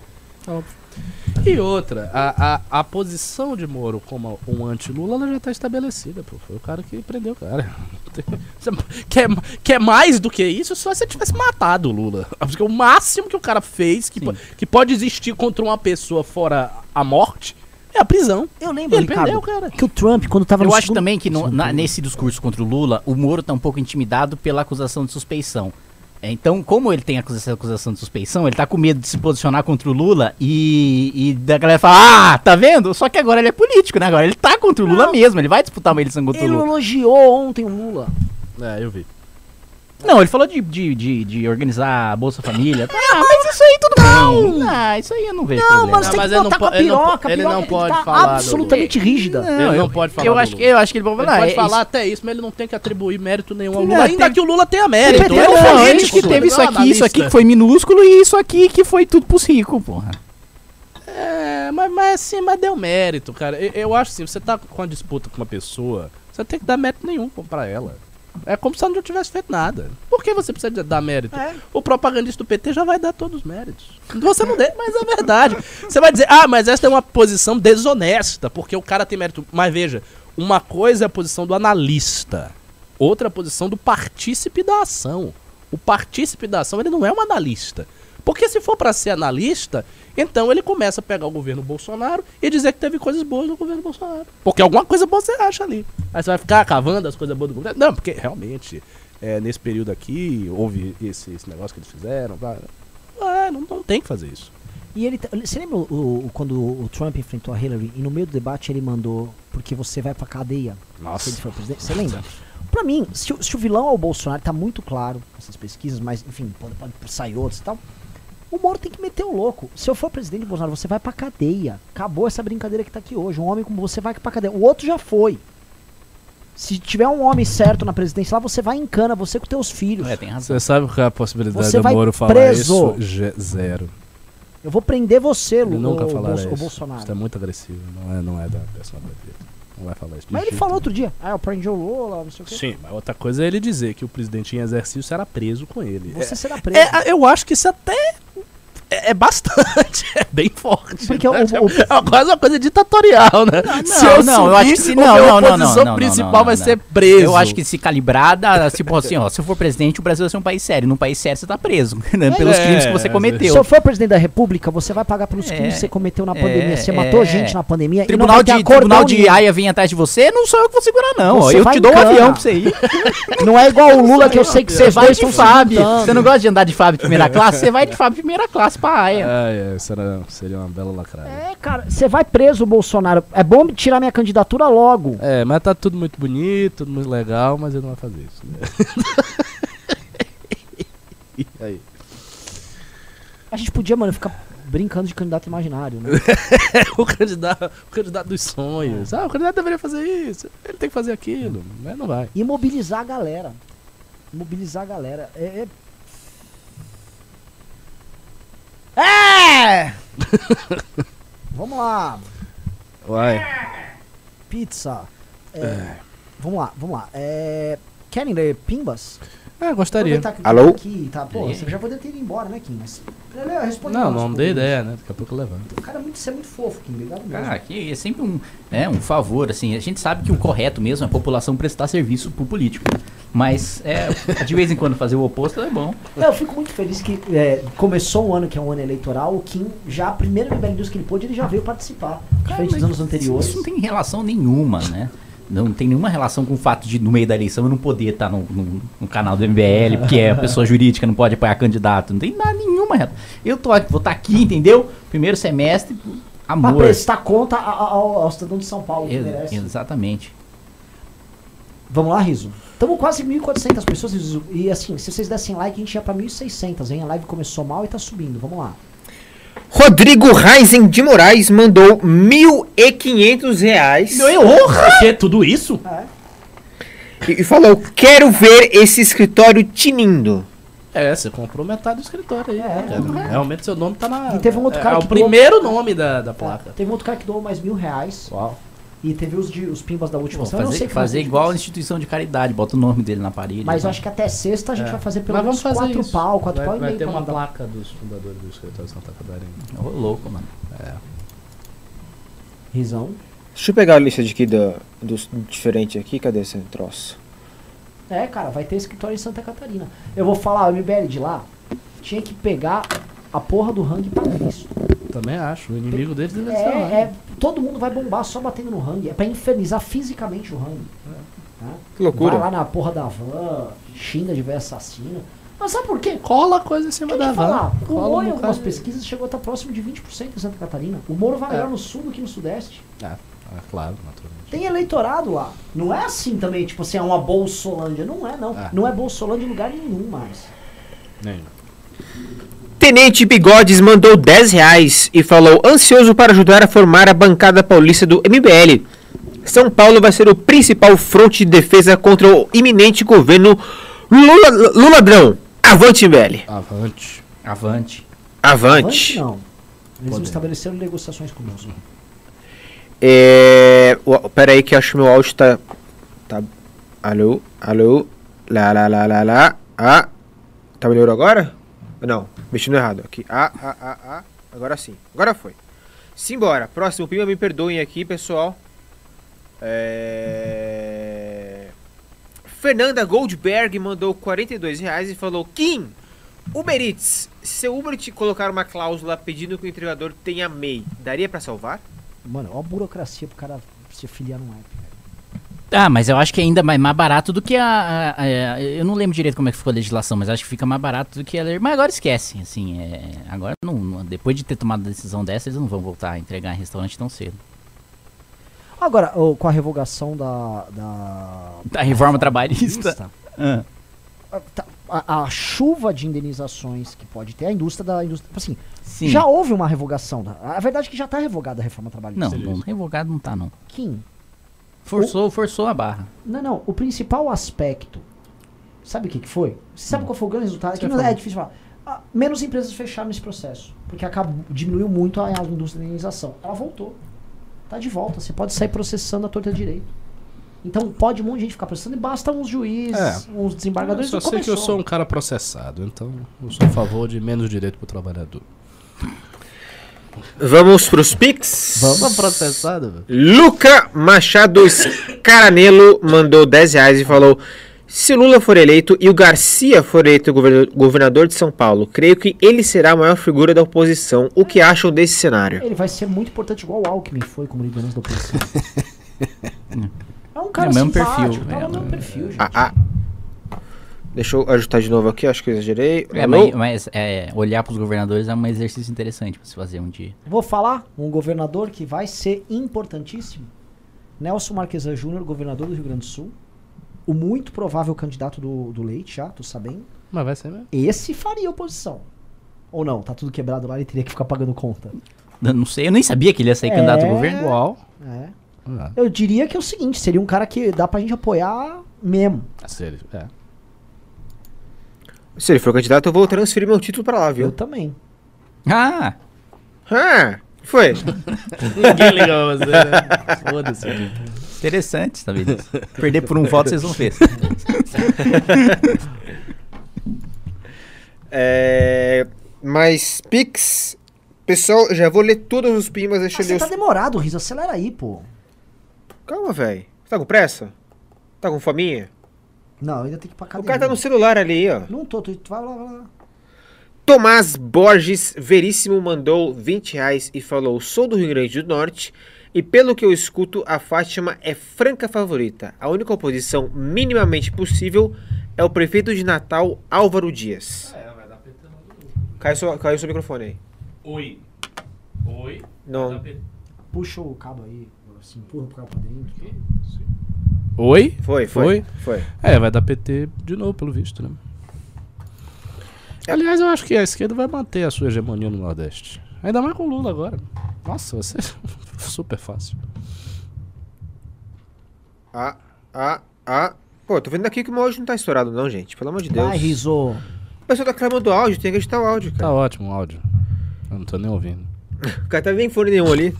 E outra, a, a, a posição de Moro como um anti-Lula ela já está estabelecida, pô. Foi o cara que prendeu o cara. Quer, quer mais do que isso? Só se você tivesse matado o Lula. Porque o máximo que o cara fez, que, que pode existir contra uma pessoa fora a morte, é a prisão. Eu lembro, Ele Ricardo, prendeu, cara. que o Trump, quando tava Eu no acho segundo- também que no- na- nesse discurso contra o Lula, o Moro tá um pouco intimidado pela acusação de suspeição. É, Então, como ele tem essa acusação de suspeição, ele tá com medo de se posicionar contra o Lula e, e da galera falar, ah, tá vendo? Só que agora ele é político, né? Agora ele tá contra o Lula Não. mesmo, ele vai disputar uma eleição contra Ele o Lula. elogiou ontem o Lula. É, eu vi. Não, ele falou de, de, de, de organizar a Bolsa Família. Ah, mas isso aí tudo bem. Ah, isso aí eu não vejo Não, problema. mano, você tem que ele botar não com a ele não piroca. ele não pode tá falar absolutamente rígida. Ele eu, não pode falar Eu acho, eu acho que ele vai Ele falar. pode é falar isso. até isso, mas ele não tem que atribuir mérito nenhum ao Não, Lula. Ainda que o Lula tenha mérito. Ele Ele é não, ele político, que teve ele isso não é aqui, isso aqui que foi minúsculo e isso aqui que foi tudo pros ricos, porra. É, mas, mas assim, mas deu mérito, cara. Eu, eu acho assim, você tá com uma disputa com uma pessoa, você tem que dar mérito nenhum pra ela. É como se ela não tivesse feito nada. Por que você precisa dar mérito? É. O propagandista do PT já vai dar todos os méritos. Você não dê, mas é verdade. Você vai dizer, ah, mas essa é uma posição desonesta, porque o cara tem mérito. Mas veja, uma coisa é a posição do analista, outra é a posição do partícipe da ação. O partícipe da ação, ele não é um analista. Porque se for pra ser analista, então ele começa a pegar o governo Bolsonaro e dizer que teve coisas boas no governo Bolsonaro. Porque alguma coisa boa você acha ali. Aí você vai ficar cavando as coisas boas do governo. Não, porque realmente, é, nesse período aqui, houve esse, esse negócio que eles fizeram. blá. É, não, não tem que fazer isso. E ele, tá- você lembra o, o- quando o Trump enfrentou a Hillary e no meio do debate ele mandou porque você vai pra cadeia Nossa. se ele for presidente? Você lembra? Pra mim, se, o- se o vilão é o Bolsonaro, tá muito claro essas pesquisas, mas enfim, pode, pode sair outros e tal. O Moro tem que meter o louco. Se eu for presidente Bolsonaro, você vai pra cadeia. Acabou essa brincadeira que tá aqui hoje. Um homem como você vai pra cadeia. O outro já foi. Se tiver um homem certo na presidência lá, você vai em cana, você com teus filhos. É, tem razão. Você sabe qual é a possibilidade Você do Moro falar preso. isso? Zero. Eu vou prender você, Ele Lu, nunca o, falará Bolso- isso. o Bolsonaro. Isso é muito agressivo. Não é, não é da personalidade dele. Não vai falar isso. Mas ele falou outro dia. Ah, eu prendi o Lula, não sei o quê. Sim, mas outra coisa é ele dizer que o presidente em exercício será preso com ele. Você será É, preso. é, eu acho que isso até é, é bastante, é bem forte. Porque né? o- o- é quase uma coisa ditatorial, né? não, não, eu acho que se- não, não, não, não, não, principal não, não, vai não. ser preso. Eu acho que se calibrada, tipo assim, ó, se eu for presidente, o Brasil vai ser um país sério. Num país sério, você tá preso, né, pelos É, crimes que você é, cometeu. Se eu for presidente da república, você vai pagar pelos É, crimes que você cometeu na é, pandemia. Você matou é. gente na pandemia Tribunal e não vai de, tribunal de. Haia vir atrás de você, não sou eu que vou segurar, não. ó. Você Eu vai te dou um avião pra você ir. Não é igual o Lula, que eu sei que Você vai de se juntando. Você não gosta de andar de de primeira classe? Você vai de de primeira classe pra Haia. É, é, será, seria uma bela lacrada. É, cara, você vai preso, Bolsonaro. É bom tirar minha candidatura logo. É, mas tá tudo muito bonito, tudo muito legal, mas ele não vai fazer isso. Né? e aí? A gente podia, mano, ficar brincando de candidato imaginário, né? o, candidato, o candidato dos sonhos. Ah, o candidato deveria fazer isso, ele tem que fazer aquilo, mas não vai. E mobilizar a galera. Mobilizar a galera. É. É! É! Vamos lá. Vai. Pizza. É, Vamos lá, vamos lá. É, querem ler Pimbas? É, gostaria. O Alô? Tá Aqui, tá, pô, você já poderia ter ido embora, né, Kim? Mas. Ele responde Não, não dei ideia, né? Daqui a pouco eu levanto. O cara é muito, você é muito fofo, Kim. Obrigado mesmo. Cara, aqui é sempre um, é, um favor, assim. A gente sabe que o correto mesmo é a população prestar serviço pro político. Mas é, de vez em quando fazer o oposto é bom. Não, eu fico muito feliz que é, começou um ano que é um ano eleitoral, o Kim, já a primeira MBL News que ele pôde, ele já veio participar. Diferente dos anos anteriores. Isso não tem relação nenhuma, né? Não tem nenhuma relação com o fato de, no meio da eleição, eu não poder estar no, no- no canal do MBL, porque é pessoa jurídica, não pode apoiar candidato. Não tem nada nenhuma. relação. Eu tô, vou estar aqui, entendeu? Primeiro semestre, Pra amor. prestar conta ao, ao cidadão de São Paulo Ex- exatamente. Vamos lá, Riso. Estamos quase 1.400 pessoas, Riso. E assim, se vocês dessem like, a gente ia pra 1.600, hein? A live começou mal e tá subindo. Vamos lá. Rodrigo Reisen de Moraes mandou 1.500 reais Que tudo isso? É. e e falou: Quero ver esse escritório tinindo. É, você comprou metade do escritório aí. É. né, cara? Realmente seu nome tá na. E teve um outro é, cara é que o doou- primeiro nome da, da placa. Teve um outro cara que doou mais mil reais. Uau. E teve os, de, os pimbas da última Pô, semana. Eu não sei fazer vai fazer igual a instituição de caridade, bota o nome dele na parede. Mas eu né? acho que até sexta a gente É. vai fazer pelo menos fazer quatro isso. pau, quatro vai, pau e vai meio ter pra uma mandar. placa dos fundadores do escritório Santa Catarina. Ô, louco, mano. Risão. Deixa eu pegar a lista de aqui do, dos diferentes aqui. Cadê esse troço? É, cara, vai ter escritório em Santa Catarina. Eu vou falar, o MBL de lá tinha que pegar a porra do rangue pra Cristo. Também acho. O inimigo deles deve É, ser lá. é, todo mundo vai bombar só batendo no rangue. É pra infernizar fisicamente o rangue. Tá? Que loucura. Vai lá na porra da van, xinga de velho assassino. Mas sabe por quê? Cola coisa em cima Tem da van. o Moro em algumas pesquisas chegou a estar próximo de 20% em Santa Catarina. O Moro vai É. melhor no sul do que no sudeste. Ah, ah, claro, naturalmente. Tem eleitorado lá. Não é assim também, tipo assim, é uma Bolsolândia. Não é, não. Ah. Não é Bolsolândia em lugar nenhum mais. Nem. Tenente Bigodes mandou 10 reais e falou: ansioso para ajudar a formar a bancada paulista do MBL. São Paulo vai ser o principal fronte de defesa contra o iminente governo Lula, Luladrão. Avante, MBL. Avante. Avante. Avante Avante. não. Eles não Poder. estabeleceram negociações conosco. É. Pera aí que eu acho que meu áudio tá. Tá. Alô? Alô? Lá, lá, lá, lá, lá. Ah. Tá melhor agora? Não, mexendo errado aqui. Ah, ah, ah, ah. Agora sim. Agora foi. Simbora. Próximo prima, me perdoem aqui, pessoal. É... Fernanda Goldberg mandou 42 reais e falou: Kim, Uber Eats, se o Uber te colocar uma cláusula pedindo que o entregador tenha MEI, daria pra salvar? Mano, ó a burocracia pro cara se filiar num app. Ah, mas eu acho que é ainda mais, mais barato do que a, a- a- Eu não lembro direito como é que ficou a legislação, mas acho que fica mais barato do que a. Mas agora esquece, assim. é, agora, não, não- depois de ter tomado a decisão dessa, eles não vão voltar a entregar em restaurante tão cedo. Agora, ô, com a revogação da. da Da reforma trabalhista. Ah. a, tá- a- a chuva de indenizações que pode ter, a indústria da indústria. Assim, Sim. já houve uma revogação. Da, a verdade é que já tá revogada a reforma Não, trabalhista. não, revogado não tá, não. Kim, Forçou, forçou a barra. Não, não. O principal aspecto. Sabe o que, que foi? Você sabe qual foi o grande resultado? Aqui Você não é difícil falar. Ah, menos empresas fecharam esse processo. Porque acabou, diminuiu muito a, a indústria da indenização. Ela voltou. Tá de volta. Você pode sair processando a torta direito. Então pode um monte de gente ficar processando e basta uns juízes, É. uns Eu desembargadores. só e sei que eu começou. sou um cara processado, então eu sou a favor de menos direito pro trabalhador. Vamos pros Pix? Tá processado, velho? Luca Machado Scaranello mandou 10 reais e falou: Se o Lula for eleito e o Garcia for eleito governa- governador de São Paulo, creio que ele será a maior figura da oposição. O que acham desse cenário? Ele vai ser muito importante, igual o Alckmin foi como liderança da oposição. é um cara É o mesmo simpático, perfil, tá é, no mesmo é. perfil, gente. Ah, ah. Deixa eu ajustar de novo aqui, acho que eu exagerei. É, mas, mas, é, olhar pros governadores é um exercício interessante pra se fazer um dia. Vou falar um governador que vai ser importantíssimo. Nelson Marquesan Júnior, governador do Rio Grande do Sul. O muito provável candidato do, do Leite, já, tô sabendo. Mas vai ser mesmo. Esse faria oposição. Ou não, tá tudo quebrado lá, ele teria que ficar pagando conta. Eu não sei, eu nem sabia que ele ia sair É. candidato ao governo. Igual. É. Ah, Eu diria que é o seguinte, seria um cara que dá pra gente apoiar mesmo. sério. É. Se ele for candidato, eu vou transferir meu título pra lá, Eu viu? também. Ah, Ah, foi. Ninguém pra você, né? Foda-se. interessante, tá vendo? Perder por um voto vocês vão ver. É, mas Pix. Pessoal, já vou ler todos os pimas, deixa Ah, eu ler você tá os... demorado, Riz, acelera aí, pô. Calma, velho. Tá com pressa? Tá com fominha? Não, ainda tem que ir pra O academia. cara tá no celular ali, ó. Não tô, tu, tu vai lá, vai lá. Tomás Borges Veríssimo mandou 20 reais e falou: Sou do Rio Grande do Norte e pelo que eu escuto, a Fátima é franca favorita. A única oposição minimamente possível é o prefeito de Natal, Álvaro Dias. É, vai dar PT Caiu seu, caiu seu microfone aí. Oi. Oi. Não. Puxa o cabo aí, assim, empurra o cabo pra dentro. Oi? Foi, foi. Foi. É, vai dar PT de novo, pelo visto, né? Aliás, eu acho que a esquerda vai manter a sua hegemonia no Nordeste. Ainda mais com o Lula agora. Nossa, vai ser super fácil. Ah, ah, ah. Pô, tô vendo aqui que o meu áudio não tá estourado, não, gente. Pelo amor de Deus. Vai, Rizo. O pessoal tá reclamando do áudio, tem que editar o áudio, Tá cara. ótimo o áudio. Eu não tô nem ouvindo. O cara tá nem fone nenhum ali.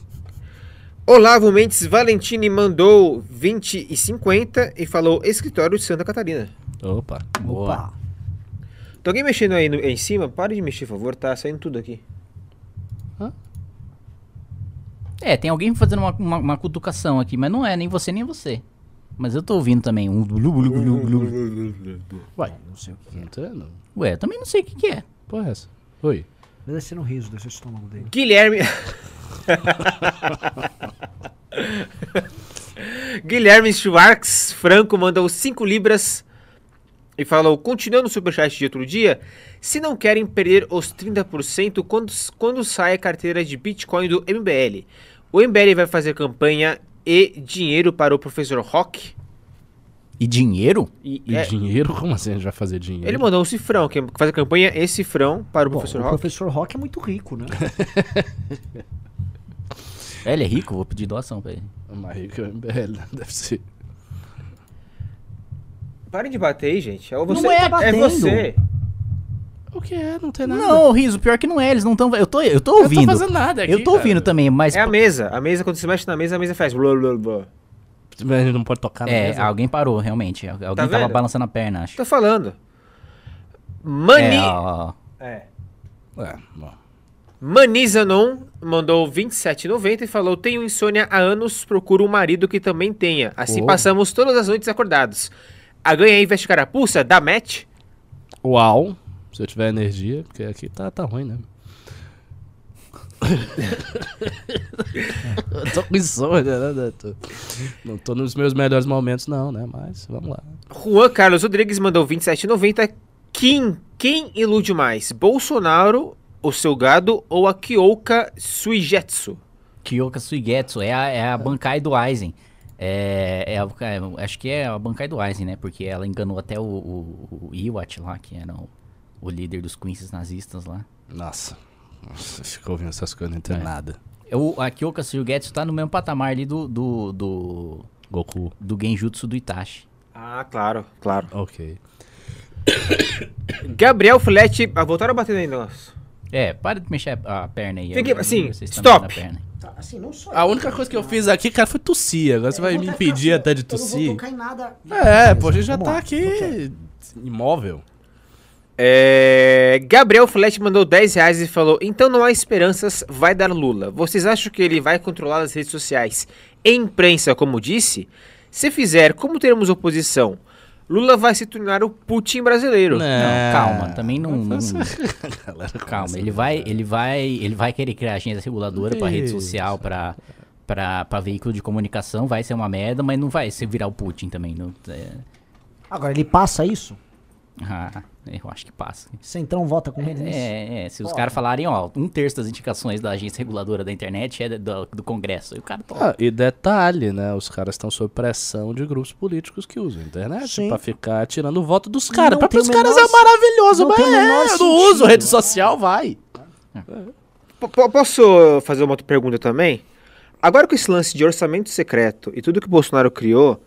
Olavo Mendes Valentini mandou 20 e 50 e falou escritório de Santa Catarina. Opa. Boa. Opa. Tem alguém mexendo aí, no- aí em cima? Pare de mexer, por favor, tá saindo tudo aqui. É, tem alguém fazendo uma, uma, uma cutucação aqui, mas não é nem você nem você. Mas eu tô ouvindo também um. Vai. Não sei o que. Não tem, não. Ué, eu também não sei o que, que é. Porra é essa? Oi. Deve ser no riso, deve ser o estômago dele. Guilherme. Guilherme Schwartz Franco mandou 5 libras e falou: continuando o superchat de outro dia, se não querem perder os 30% quando, quando sai a carteira de Bitcoin do MBL, o MBL vai fazer campanha e dinheiro para o professor Rock. E dinheiro? E, E é, dinheiro? Como assim a gente vai fazer dinheiro? ele mandou um cifrão, que faz a campanha e cifrão para o Bom, professor o Rock. professor Rock é muito rico, né? É, ele é rico, vou pedir doação pra ele. Mais rico que o MBL, né? Deve ser. Parem de bater aí, gente. É, você, Não é é batendo. você. O que é? Não tem nada. Não, Riso, pior que não é, eles não estão. Eu tô, eu tô eu ouvindo. tô fazendo nada aqui. eu tô cara. ouvindo também, mas. É a mesa. A mesa, quando você mexe na mesa, a mesa faz. blá, blá, blá. Mas não pode tocar na É, mesa. alguém parou, realmente. Alguém tava vendo? balançando a perna, acho. Tô falando. Mani... É, ó, ó. É. É, bom. Manizanon mandou 27,90 e falou: Tenho insônia há anos, procuro um marido que também tenha. Assim Oh. passamos todas as noites acordados. A ganha aí veste carapuça? Dá match? Uau. Se eu tiver energia, porque aqui tá, tá ruim, né? eu tô com insônia, né, Neto? Não tô nos meus melhores momentos, não, né? Mas vamos lá. Juan Carlos Rodrigues mandou 27,90. Kim, quem ilude mais? Bolsonaro, o seu gado ou a Kyoka Suigetsu? Kyoka Suigetsu é a, é a Bankai do Aizen. É, é a- é, acho que é a Bankai do Aizen, né? Porque ela enganou até o, o, o Iwat lá, que era o, o líder dos Queens nazistas lá. Nossa. Nossa, ficou ouvindo essas coisas, não entendo É. nada. O, a Kyoka Suigetsu tá no mesmo patamar ali do, do, do, Goku. do Genjutsu do Itachi. Ah, claro, claro. Ok. Gabriel Filete, ah, voltaram a bater aí, nossa. É, para de mexer a perna aí. Fique- eu- eu- assim, stop. mexendo a perna. Tá, assim, não só A única coisa que eu fiz aqui, cara, foi tossir. Agora você vai me impedir até de Eu não vou tossir. tocar em nada. É, pô, a gente já tá lá. aqui imóvel. É, Gabriel Filete mandou 10 reais e falou: Então não há esperanças, vai dar Lula. Vocês acham que ele vai controlar as redes sociais e imprensa, como disse? Se fizer, como teremos oposição? Lula vai se tornar o Putin brasileiro. Não, É. calma, também não. não- Galera, calma, ele vai, ele vai, ele vai querer criar agência reguladora pra rede social, pra, pra, pra veículo de comunicação, vai ser uma merda, mas não vai ser virar o Putin também. Não, é, Agora, ele passa isso? ah, eu acho que passa. Você então vota com ele nisso? É, é, se os caras falarem, ó, um terço das indicações da agência reguladora da internet é do, do Congresso. E o cara topa. Ah, e detalhe, né? Os caras estão sob pressão de grupos políticos que usam a internet Sim. pra ficar tirando o voto dos caras. Pra tem os caras menor- é maravilhoso, não mas é, eu não uso rede né? social, vai. P- posso fazer uma outra pergunta também? Agora com esse lance de orçamento secreto e tudo que o Bolsonaro criou,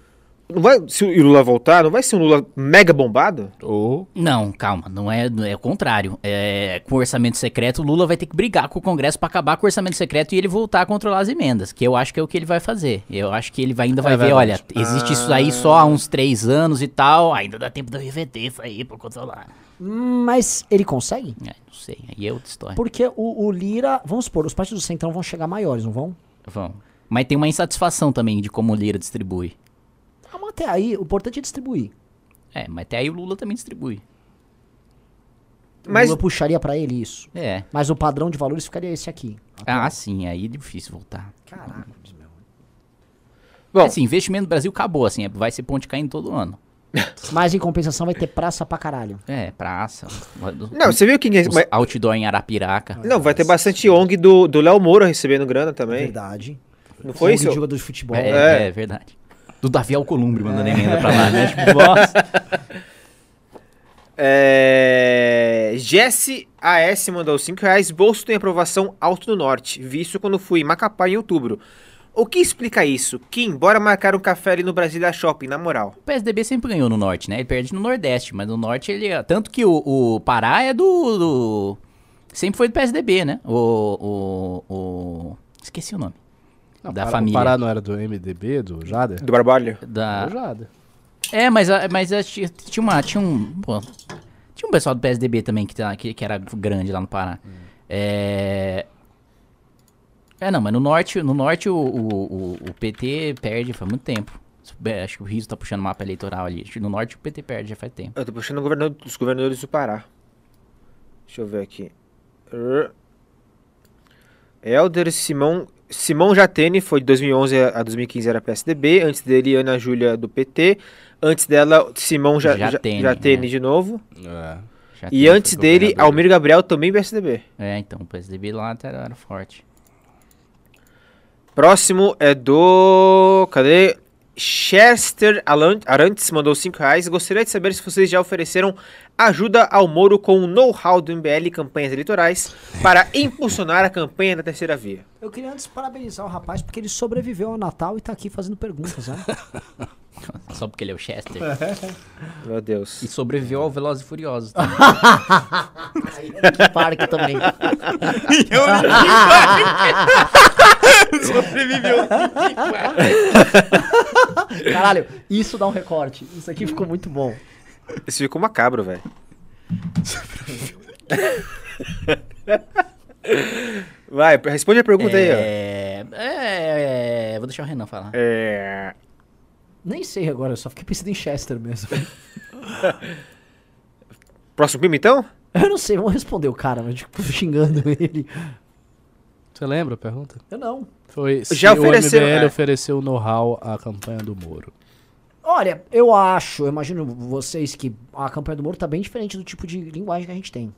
não vai, se o Lula voltar, não vai ser um Lula mega bombado? Ou Não, calma, não é, é o contrário. É, com o orçamento secreto, o Lula vai ter que brigar com o Congresso pra acabar com o orçamento secreto e ele voltar a controlar as emendas, que eu acho que é o que ele vai fazer. Eu acho que ele vai, ainda vai ver, olha, existe isso aí só há uns três anos e tal, ainda dá tempo de eu reverter isso aí pra controlar. Mas ele consegue? É, não sei, aí é outra história. Porque o, o Lira, vamos supor, os partidos do Centrão vão chegar maiores, não vão? Vão. Mas tem uma insatisfação também de como o Lira distribui. Até aí, o importante é distribuir. É, mas até aí o Lula também distribui. O Mas- Lula puxaria pra ele isso. É. Mas o padrão de valores ficaria esse aqui. Ah, sim, aí é difícil voltar. Caraca, meu. Bom, Assim, investimento no Brasil acabou, assim, é- vai ser ponte caindo todo ano. Mas em compensação vai ter praça pra caralho. É, praça. não, você viu quem... Os mas- outdoor em Arapiraca. não, vai ter bastante ONG do do Léo Moura recebendo grana também. Verdade. Não foi Como isso? de jogador de futebol. É, É. é verdade. Do Davi Alcolumbre mandando emenda pra lá, né? Tipo, nossa. É... Jesse AS mandou 5 reais. Bolso tem aprovação alto no norte, visto quando fui em Macapá em outubro. O que explica isso? Kim, bora marcar um café ali no Brasília Shopping, na moral. O PSDB sempre ganhou no norte, né? Ele perde no nordeste, mas no norte ele. é- Tanto que o, o Pará é do, do- Sempre foi do PSDB, né? O. o, o- Esqueci o nome. Não, da Pará- família. O Pará não era do MDB, do Jader? Do Barbalho. Da... Do Jader. É, mas, mas a- tinha tinha uma. Tinha um. pô, tinha um pessoal do PSDB também que, tá- que, que era grande lá no Pará. É. É, não, mas no norte, no norte o, o, o- o PT perde faz muito tempo. É, Acho que o Riso tá puxando o mapa eleitoral ali. No norte o PT perde já faz tempo. Eu tô puxando o governador, os governadores do Pará. Deixa eu ver aqui. Er- Helder Simão. Simão Jatene foi de 2011 a 2015 era PSDB. Antes dele, Ana Júlia do PT. Antes dela, Simão Ja- Ja- Jatene, Jatene, é. de novo. É. Já E antes dele. Almir Gabriel também PSDB. É, então, o PSDB lá até era forte. Próximo é do. Cadê? Chester Arantes mandou 5 reais. Gostaria de saber se vocês já ofereceram ajuda ao Moro com o know-how do MBL em campanhas eleitorais para impulsionar a campanha da terceira via. Eu queria antes parabenizar o rapaz porque ele sobreviveu ao Natal e tá aqui fazendo perguntas, né? Só porque ele é o Chester. Meu Deus. E sobreviveu ao Velozes e Furiosos. que parque também. Caralho, isso dá um recorte. Isso aqui ficou muito bom. Isso ficou macabro, velho. Vai, responde a pergunta aí, ó. É, é, é, Vou deixar o Renan falar. É... Nem sei agora, eu só fiquei pensando em Chester mesmo. Próximo primo, então? Eu não sei, vamos responder o cara, mas tipo, xingando ele. Você lembra a pergunta? Eu não. Foi se Já o ofereceu- MBL é. ofereceu know-how à campanha do Moro. Olha, eu acho, eu imagino vocês que a campanha do Moro tá bem diferente do tipo de linguagem que a gente tem.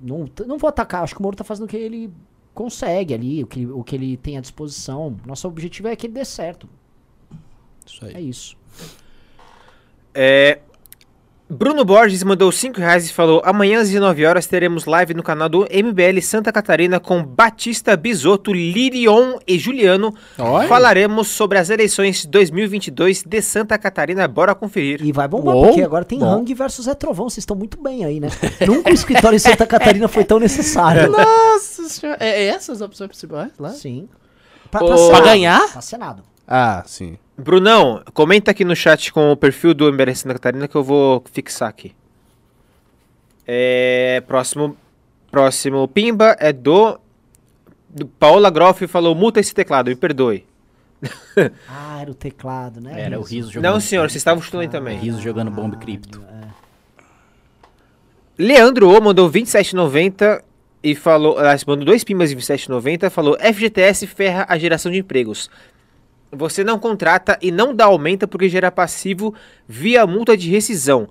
Não, não vou atacar, acho que o Moro tá fazendo o que ele consegue ali, o que, o que ele tem à disposição. Nosso objetivo é que ele dê certo. Isso aí. É isso. É, Bruno Borges mandou 5 reais e falou: amanhã às 19 horas teremos live no canal do MBL Santa Catarina com Batista Bisotto, Lirion e Juliano. Olha. Falaremos sobre as eleições 2022 de Santa Catarina. Bora conferir. E vai bombar, Uou, porque agora tem bom. Hang versus Zé Trovão, vocês estão muito bem aí, né? Nunca o escritório em Santa Catarina foi tão necessário. Nossa senhora. É essas as opções principais lá? Sim. Pra, Ô, pra Pra ganhar? Pra Senado. Ah, sim. Brunão, comenta aqui no chat com o perfil do MBL Santa Catarina que eu vou fixar aqui. É, próximo, próximo Pimba é do, do Paola Groff falou: muta esse teclado, me perdoe. Ah, era o teclado, né? Era o riso jogando. Não, senhor, vocês estavam chutando aí também. Riso jogando bomba e cripto. Leandro O mandou 27,90 e falou. aliás, mandou dois pimbas de 27,90 falou: FGTS ferra a geração de empregos. Você não contrata e não dá aumenta porque gera passivo via multa de rescisão.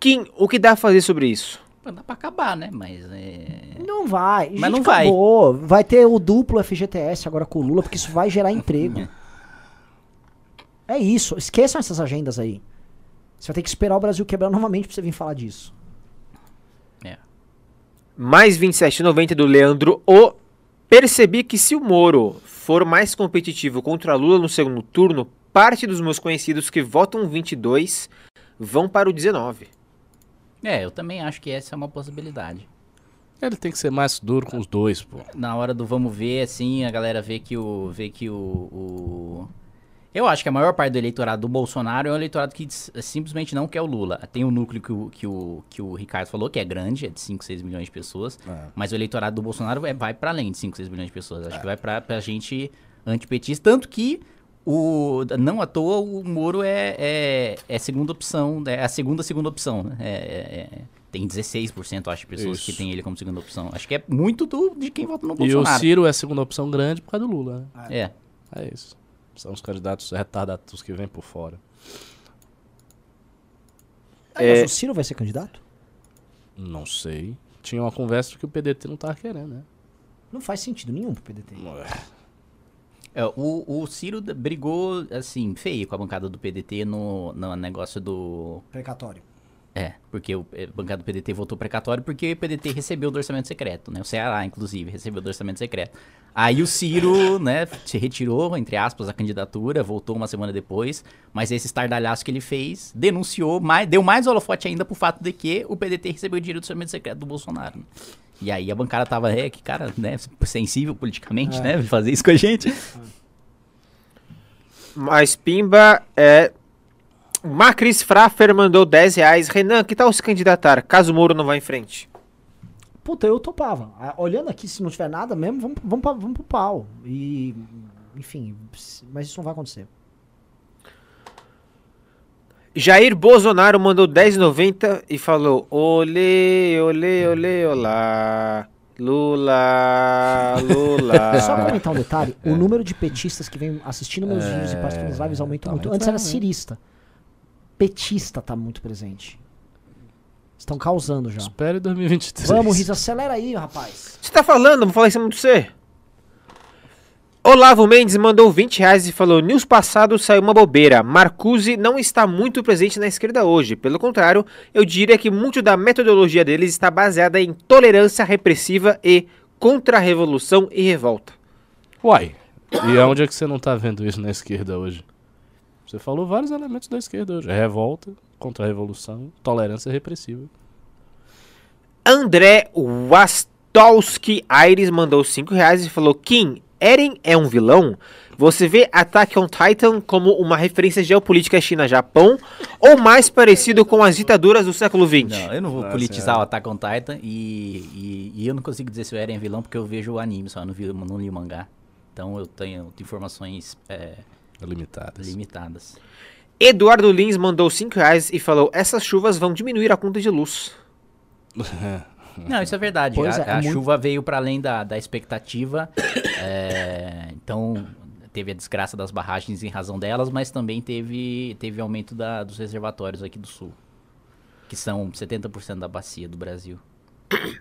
Kim, o que dá a fazer sobre isso? Dá pra acabar, né? Mas é. Não vai. Mas Gente, não vai. acabou. vai. ter o duplo FGTS agora com o Lula, porque isso vai gerar emprego. É isso. Esqueçam essas agendas aí. Você vai ter que esperar o Brasil quebrar novamente pra você vir falar disso. é. Mais 27,90 do Leandro O. Percebi que se o Moro for mais competitivo contra Lula no segundo turno, parte dos meus conhecidos que votam 22 vão para o 19. É, eu também acho que essa é uma possibilidade. Ele tem que ser mais duro com os dois, pô. Na hora do vamos ver, assim, a galera vê que o. vê que o. o- Eu acho que a maior parte do eleitorado do Bolsonaro é um eleitorado que simplesmente não quer o Lula. Tem o núcleo que o, que o, que o Ricardo falou, que é grande, é de 5, 6 milhões de pessoas. É. Mas o eleitorado do Bolsonaro é- vai pra além de 5, 6 milhões de pessoas. Acho que vai pra, pra gente antipetista. Tanto que o, não à toa o Moro é, é, é segunda opção, é a segunda segunda opção. Né? É- é- é- tem 16%, acho, de pessoas que Isso. tem ele como segunda opção. Acho que é muito do, de quem vota no E o Bolsonaro. Ciro é a segunda opção grande por causa do Lula, né? É. É isso. São os candidatos retardados que vêm por fora. Ah, É. Mas o Ciro vai ser candidato? Não sei. Tinha uma conversa que o PDT não tava querendo, né? Não faz sentido nenhum pro PDT. É, o, o Ciro brigou, assim, feio com a bancada do PDT no, no negócio do... Precatório. É, porque o eh, bancada do PDT votou precatório porque o PDT recebeu do orçamento secreto, né? O Ceará, inclusive, recebeu do orçamento secreto. Aí o Ciro, né, se retirou, entre aspas, a candidatura, voltou uma semana depois, mas esse estardalhaço que ele fez denunciou, mais, deu mais holofote ainda pro fato de que o PDT recebeu dinheiro do orçamento secreto do Bolsonaro. né? E aí a bancada tava, é, que cara, né, sensível politicamente, né, de fazer isso com a gente. Mas Pimba é. Macris Fraffer mandou 10 reais. Renan, que tal se candidatar caso o Moro não vá em frente? Puta, eu topava. Ah, Olhando aqui, se não tiver nada mesmo, vamos, vamos, pra- vamos pro pau. E. Enfim, mas isso não vai acontecer. Jair Bolsonaro mandou 10,90 e falou: Olê, olê, olê, olá. Lula, Lula. Só comentar um detalhe: o número de petistas que vem assistindo meus vídeos e participando das lives aumenta tá muito. aumentando, Antes era né? cirista. Petista tá muito presente. Estão causando já. Espere 2023. Vamos, Riz, acelera aí, rapaz. Você tá falando? Vou falar isso muito você. Olavo Mendes mandou 20 reais e falou: News passado saiu uma bobeira. Marcuse não está muito presente na esquerda hoje. Pelo contrário, eu diria que muito da metodologia deles está baseada em tolerância repressiva e contra-revolução e revolta. Uai. E aonde é que você não tá vendo isso na esquerda hoje? Você falou vários elementos da esquerda hoje. Revolta, contra-revolução, tolerância repressiva. André Wastowski Aires mandou 5 reais e falou: Kim, Eren é um vilão? Você vê Attack on Titan como uma referência geopolítica China-Japão ou mais parecido com as ditaduras do século XX? Não, eu não vou Nossa, politizar é. o Attack on Titan e, e, e eu não consigo dizer se o Eren é vilão porque eu vejo o anime só, não, vi, eu não li o mangá. Então eu tenho informações é, Limitadas. limitadas. Eduardo Lins mandou 5 reais e falou: Essas chuvas vão diminuir a conta de luz. Não, isso é verdade. Pois a é, a muito- chuva veio para além da, da expectativa. é, então, teve a desgraça das barragens em razão delas, mas também teve, teve aumento da- dos reservatórios aqui do sul, que são 70% da bacia do Brasil.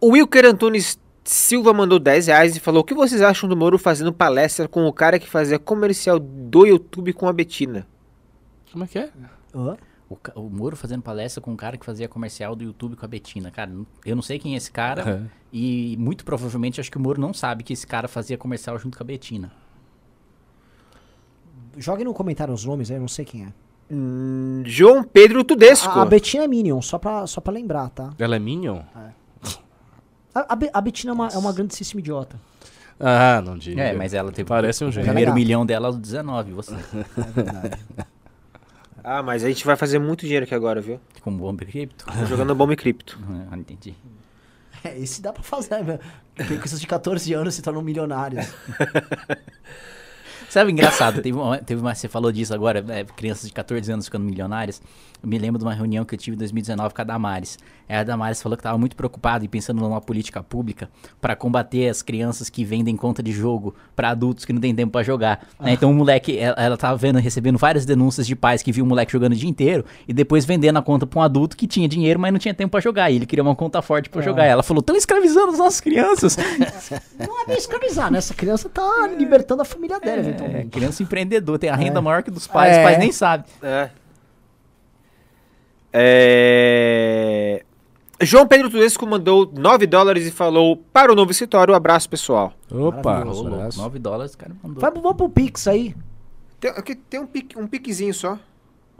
O Wilker Antunes Silva mandou 10 reais e falou: O que vocês acham do Moro fazendo palestra com o cara que fazia comercial do YouTube com a Betina? Como é que é? Hã? O, o Moro fazendo palestra com um cara que fazia comercial do YouTube com a Betina. Cara, eu não sei quem é esse cara. É. E muito provavelmente acho que o Moro não sabe que esse cara fazia comercial junto com a Betina. Joguem no comentário os nomes aí, eu não sei quem é. Hum, João Pedro Tudesco. A, a Betina é Minion, só pra, só pra lembrar, tá? Ela é Minion? A, a, Be- a Betina é uma, é uma grandíssima idiota. Ah, não diga. É, mas ela teve Parece um o gênio. primeiro Legal. milhão dela aos 19, você. É verdade. Ah, mas a gente vai fazer muito dinheiro aqui agora, viu? Com bomba cripto. Tô jogando bomba e cripto. Ah, entendi. É, esse dá pra fazer, velho. Crianças de 14 anos se tornam milionários. Sabe, engraçado, teve uma, teve uma, você falou disso agora, né, crianças de 14 anos ficando milionárias. Eu me lembro de uma reunião que eu tive em 2019 com a Damares. Aí a Damares falou que estava muito preocupada e pensando numa política pública para combater as crianças que vendem conta de jogo para adultos que não tem tempo para jogar. né? Então o moleque, ela, ela tava vendo, recebendo várias denúncias de pais que viam o moleque jogando o dia inteiro e depois vendendo a conta para um adulto que tinha dinheiro, mas não tinha tempo para jogar. E ele queria uma conta forte para jogar. Ela falou: "Estão escravizando as nossas crianças". Não é bem escravizar, né? Essa criança tá libertando a família dela, É, eventualmente. criança empreendedor, tem a renda maior que dos pais, É. os pais nem sabem. É. É... João Pedro Tudesco mandou 9 dólares e falou: Para o novo escritório, abraço pessoal. Opa, abraço. 9 dólares, o cara mandou. Vai, vamos pro Pix aí. Tem, aqui tem um, pique, um piquezinho só.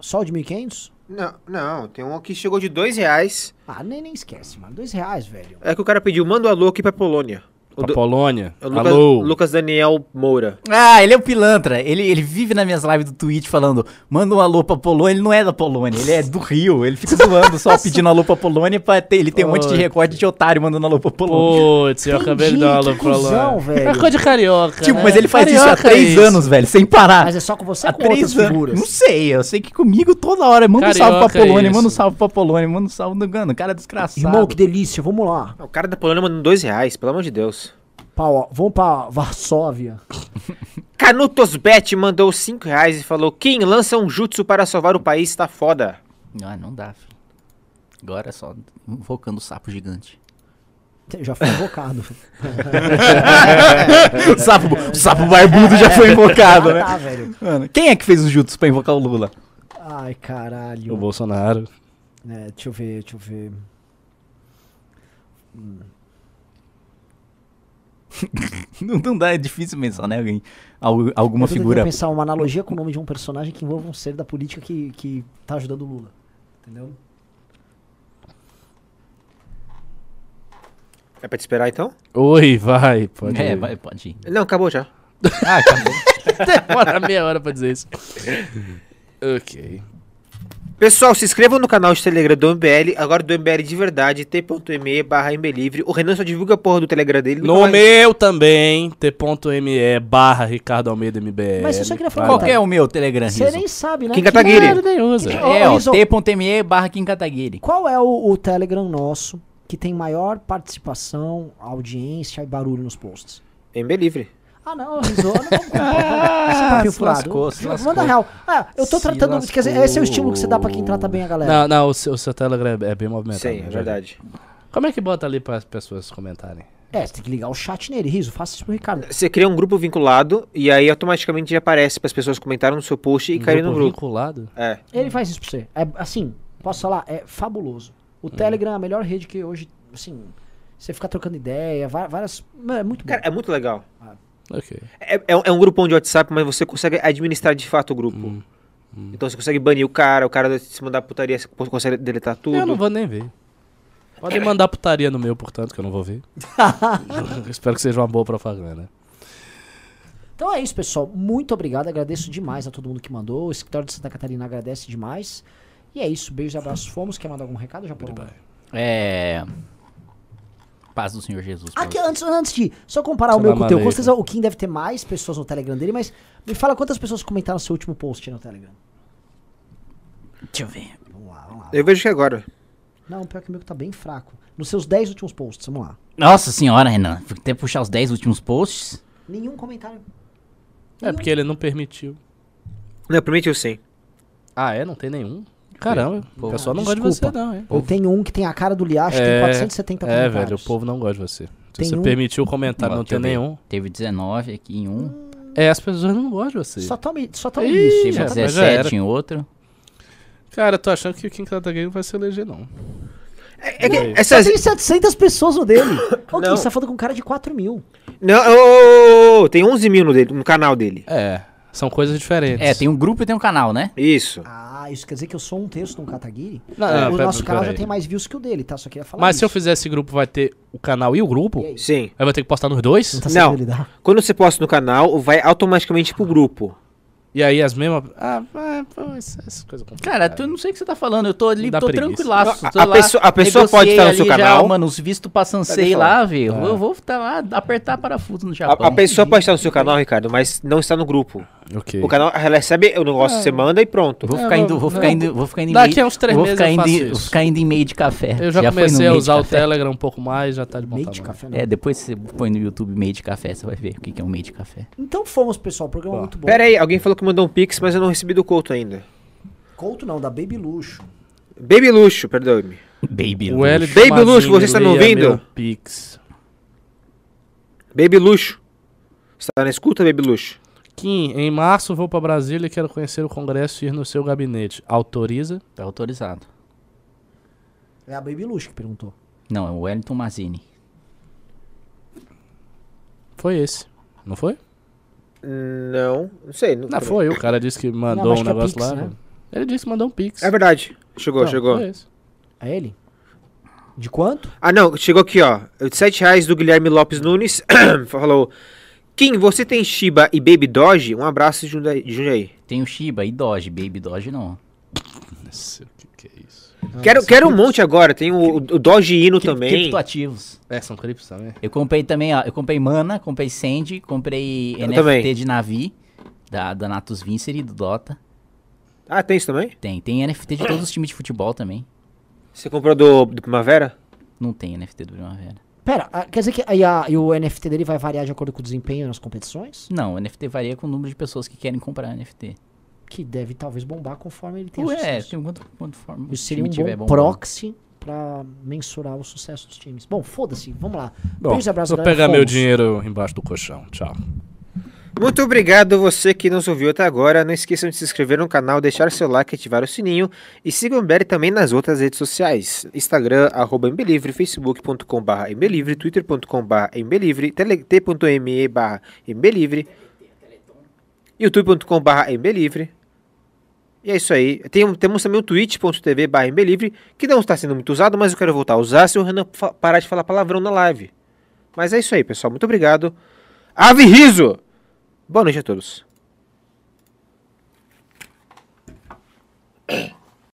Só o de 1.500? Não, não, tem um que chegou de 2 reais. Ah, nem, nem esquece, mano. Dois reais, velho. É que o cara pediu: Manda um alô aqui pra Polônia. O, Pra do- Polônia. o Lucas, Alô. Lucas Daniel Moura. Ah, ele é o pilantra. Ele, ele vive nas minhas lives do Twitch falando, manda um alô pra Polônia. Ele não é da Polônia, ele é do Rio. Ele fica zoando só pedindo alô pra Polônia. Pra ter, ele tem um monte de recorde de otário mandando alô pra Polônia. Putz, eu acabei de dar alô que pra velho. É coisa de carioca. tipo, né? mas ele faz isso há Carioca é três isso. anos, velho, sem parar. Mas é só com você Há com outras três anos. figuras? Não sei, eu sei que comigo toda hora. Manda um salve pra Carioca é Polônia, manda um salve pra Polônia, manda um salve no Gano. Cara desgraçado. Irmão, que delícia. Vamos lá. O cara da Polônia mandou 2 reais, pelo amor de Deus. Pau, ó, vamos pra Varsóvia. Canutos Bet mandou 5 reais e falou: Kim, lança um jutsu para salvar o país, tá foda. Ah, não dá, filho. Agora é só invocando o sapo gigante. Já foi invocado. o, sapo, o sapo barbudo já foi invocado, Ah, né? tá, velho. Mano, quem é que fez os jutsu pra invocar o Lula? Ai, caralho. O Bolsonaro. É, deixa eu ver, deixa eu ver. Não, não dá, é difícil pensar, né? Alguém, al- alguma eu tô figura. pensar uma analogia com o nome de um personagem que envolva um ser da política que, que tá ajudando o Lula. Entendeu? É pra te esperar então? Oi, vai. Pode É, ir. vai, pode ir. Não, acabou já. Ah, acabou. Demora meia hora pra dizer isso. ok. Pessoal, se inscrevam no canal de Telegram do MBL, agora do MBL de verdade, t.me barra MBLivre. O Renan só divulga a porra do Telegram dele. No mais- meu também, t.me barra Ricardo Almeida MBL. Mas eu só queria falar Qual que é o meu Telegram, Você nem sabe, né? Kim Que- Kataguiri. É, ó, Riso, t.me barra Kim Kataguiri. Qual é o, o Telegram nosso que tem maior participação, audiência e barulho nos posts? MBLivre. Ah, não, Rizou, não vamos comprar. Se furado. lascou, se lascou. Manda real. Ah, eu tô Se tratando. Quer dizer, esse é o estímulo que você dá pra quem lascou. trata bem a galera. Não, não, o seu, o seu Telegram é, é bem movimentado. Sim, né, é verdade. Como é que bota ali para as pessoas comentarem? É, você tem que ligar o chat nele, Riso. Faça isso pro Ricardo. Você cria um grupo vinculado e aí automaticamente já aparece para as pessoas comentarem no seu post e Um caírem no grupo. vinculado? É. Ele faz isso pra você. É assim, posso falar? É fabuloso. O Telegram é a melhor rede que hoje, assim, você fica trocando ideia, várias. É muito bom. Cara, é muito legal. Ok. É, é, é um grupão de WhatsApp, mas você consegue administrar de fato o grupo. Hum, Então você consegue banir o cara, o cara se mandar putaria, você consegue deletar tudo. Eu não vou nem ver. Podem mandar putaria no meu, portanto, que eu não vou ver. Espero que seja uma boa propaganda. Então é isso, pessoal. Muito obrigado. Agradeço demais a todo mundo que mandou. O escritório de Santa Catarina agradece demais. E é isso. Beijos e abraços. Fomos. Quer mandar algum recado, Japão? É. Paz do Senhor Jesus. Aqui, antes, antes de só comparar o meu com o teu, com certeza o Kim deve ter mais pessoas no Telegram dele, mas me fala quantas pessoas comentaram seu último post no Telegram. Deixa eu ver. Vamos lá, vamos lá. Eu vejo que agora. Não, pior que o meu tá bem fraco. Nos seus 10 últimos posts, vamos lá. Nossa senhora, Renan. Vou até puxar os 10 últimos posts. Nenhum comentário. É porque ele não permitiu. Não, permitiu sim. Ah, é? Não tem nenhum? Caramba, o pessoal não desculpa. gosta de você, não, hein? Eu tenho um que tem a cara do Liacho, tem É, 470 É, comentários. velho, o povo não gosta de você. Se Tem você um- permitiu o comentário, não tem nenhum. Teve 19 aqui em um. É, as pessoas não gostam de você. Só tome, só tome Ih, isso. Teve já- Só tome- mas já era. 17 em outro. Cara, eu tô achando que o Kim Kataguiri não vai se eleger, não. É, é que Só essas... tem 700 pessoas no dele. Ô, Kim, Não. você tá falando com um cara de 4 mil. Não, ô, ô, ô, tem 11 mil no, dele, no canal dele. É, são coisas diferentes. É, tem um grupo e tem um canal, né? Isso. Ah, isso quer dizer que eu sou um terço de um Kataguiri? Não, É, não, o pera- nosso canal pera já tem mais views que o dele, tá? Só queria falar Mas se eu isso. fizer esse grupo, vai ter o canal e o grupo? E aí? Sim. Aí eu vou ter que postar nos dois? Não tá Não. lidar. Quando você posta no canal, vai automaticamente pro grupo. E aí as mesmas. Ah, ah, pô, essa, essa coisa complicada. Cara, tu não sei o que você tá falando. Eu tô ali, tô preguiça. tranquilaço. Tô a lá, pessoa- a pessoa pode estar no seu já, canal. mano, os vistos passando Pode sei falar. lá, velho. É. Eu vou tá lá, apertar parafuso no A, Japão. a pessoa pode estar no seu canal, Ricardo, mas não está no grupo. Ok. O canal recebe o negócio, você manda e pronto. Vou É, ficar indo, vou- ficar indo, vou ficar indo em Daqui a uns três vou meses ficar eu indo, faço em- isso. vou ficar indo em meio de café. Eu já, no comecei a usar o? Telegram um pouco mais, já tá de bom Meio de café, não. É, depois você põe no YouTube meio de café, você vai ver o que que é um meio de café. Então fomos, pessoal. O programa é Ó. muito bom. Pera aí, alguém falou que mandou um pix, mas eu não recebi do Couto ainda. Couto não, da Baby Luxo. Baby Luxo, perdoe-me. Baby O L Baby Luxo, você está me leia ouvindo? Pix. Baby Luxo. Você tá na escuta, Baby Luxo? Kim, em março vou pra Brasília e quero conhecer o Congresso e ir no seu gabinete. Autoriza? Tá autorizado. É a Baby Luxo que perguntou. Não, é o Wellington Mazini. Foi esse. Não foi? Não, não sei. Não, Não, foi. O cara disse que mandou Não, um acho que é negócio Pix, lá. né? Ele disse que mandou um Pix. É verdade. Chegou, Então, chegou. Foi esse. É ele? De quanto? Ah, não, chegou aqui, ó. 7 reais do Guilherme Lopes Nunes. Falou. Kim, você tem Shiba e Baby Doge? Um abraço de Jundiaí. de Jundiaí. Tem o Shiba e Doge, Baby Doge não. Não sei o que, que é isso. Quero, quero um monte agora. Tem o, o Doge Ino Cri- também. Criptoativos. É, são criptos também. Eu comprei também, ó, eu comprei Mana, comprei Sandy, comprei Eu NFT também. de Navi, da, da Natus Vincere, do Dota. Ah, tem isso também? Tem, tem NFT de todos os times de futebol também. Você comprou do, do Primavera? Não tem NFT do Primavera. Pera, ah, quer dizer que aí a- e o NFT dele vai variar de acordo com o desempenho nas competições? Não, o NFT varia com o número de pessoas que querem comprar NFT. Que deve talvez bombar conforme ele tem Ué, sucesso. tem quanto, quanto forma Isso o seria time um tiver bom bombando. proxy pra mensurar o sucesso dos times. Bom, foda-se, vamos lá. Bom, Beijos e abraços, vou galera, pegar meu fomos. dinheiro embaixo do colchão. Tchau. Muito obrigado você que nos ouviu até agora. Não esqueçam de se inscrever no canal, deixar seu like ativar o sininho. E sigam o Mbele também nas outras redes sociais. Instagram, arroba Mbelivre, facebook.com.br Mbelivre, twitter.com.br Mbelivre, t.me barra Mbelivre, youtube.com.br Mbelivre. E é isso aí. Tem, temos também o twitch.tv barra Mbelivre, que não está sendo muito usado, mas eu quero voltar a usar se o Renan parar de falar palavrão na live. Mas é isso aí, pessoal. Muito obrigado. Ave riso! Boa noite a todos.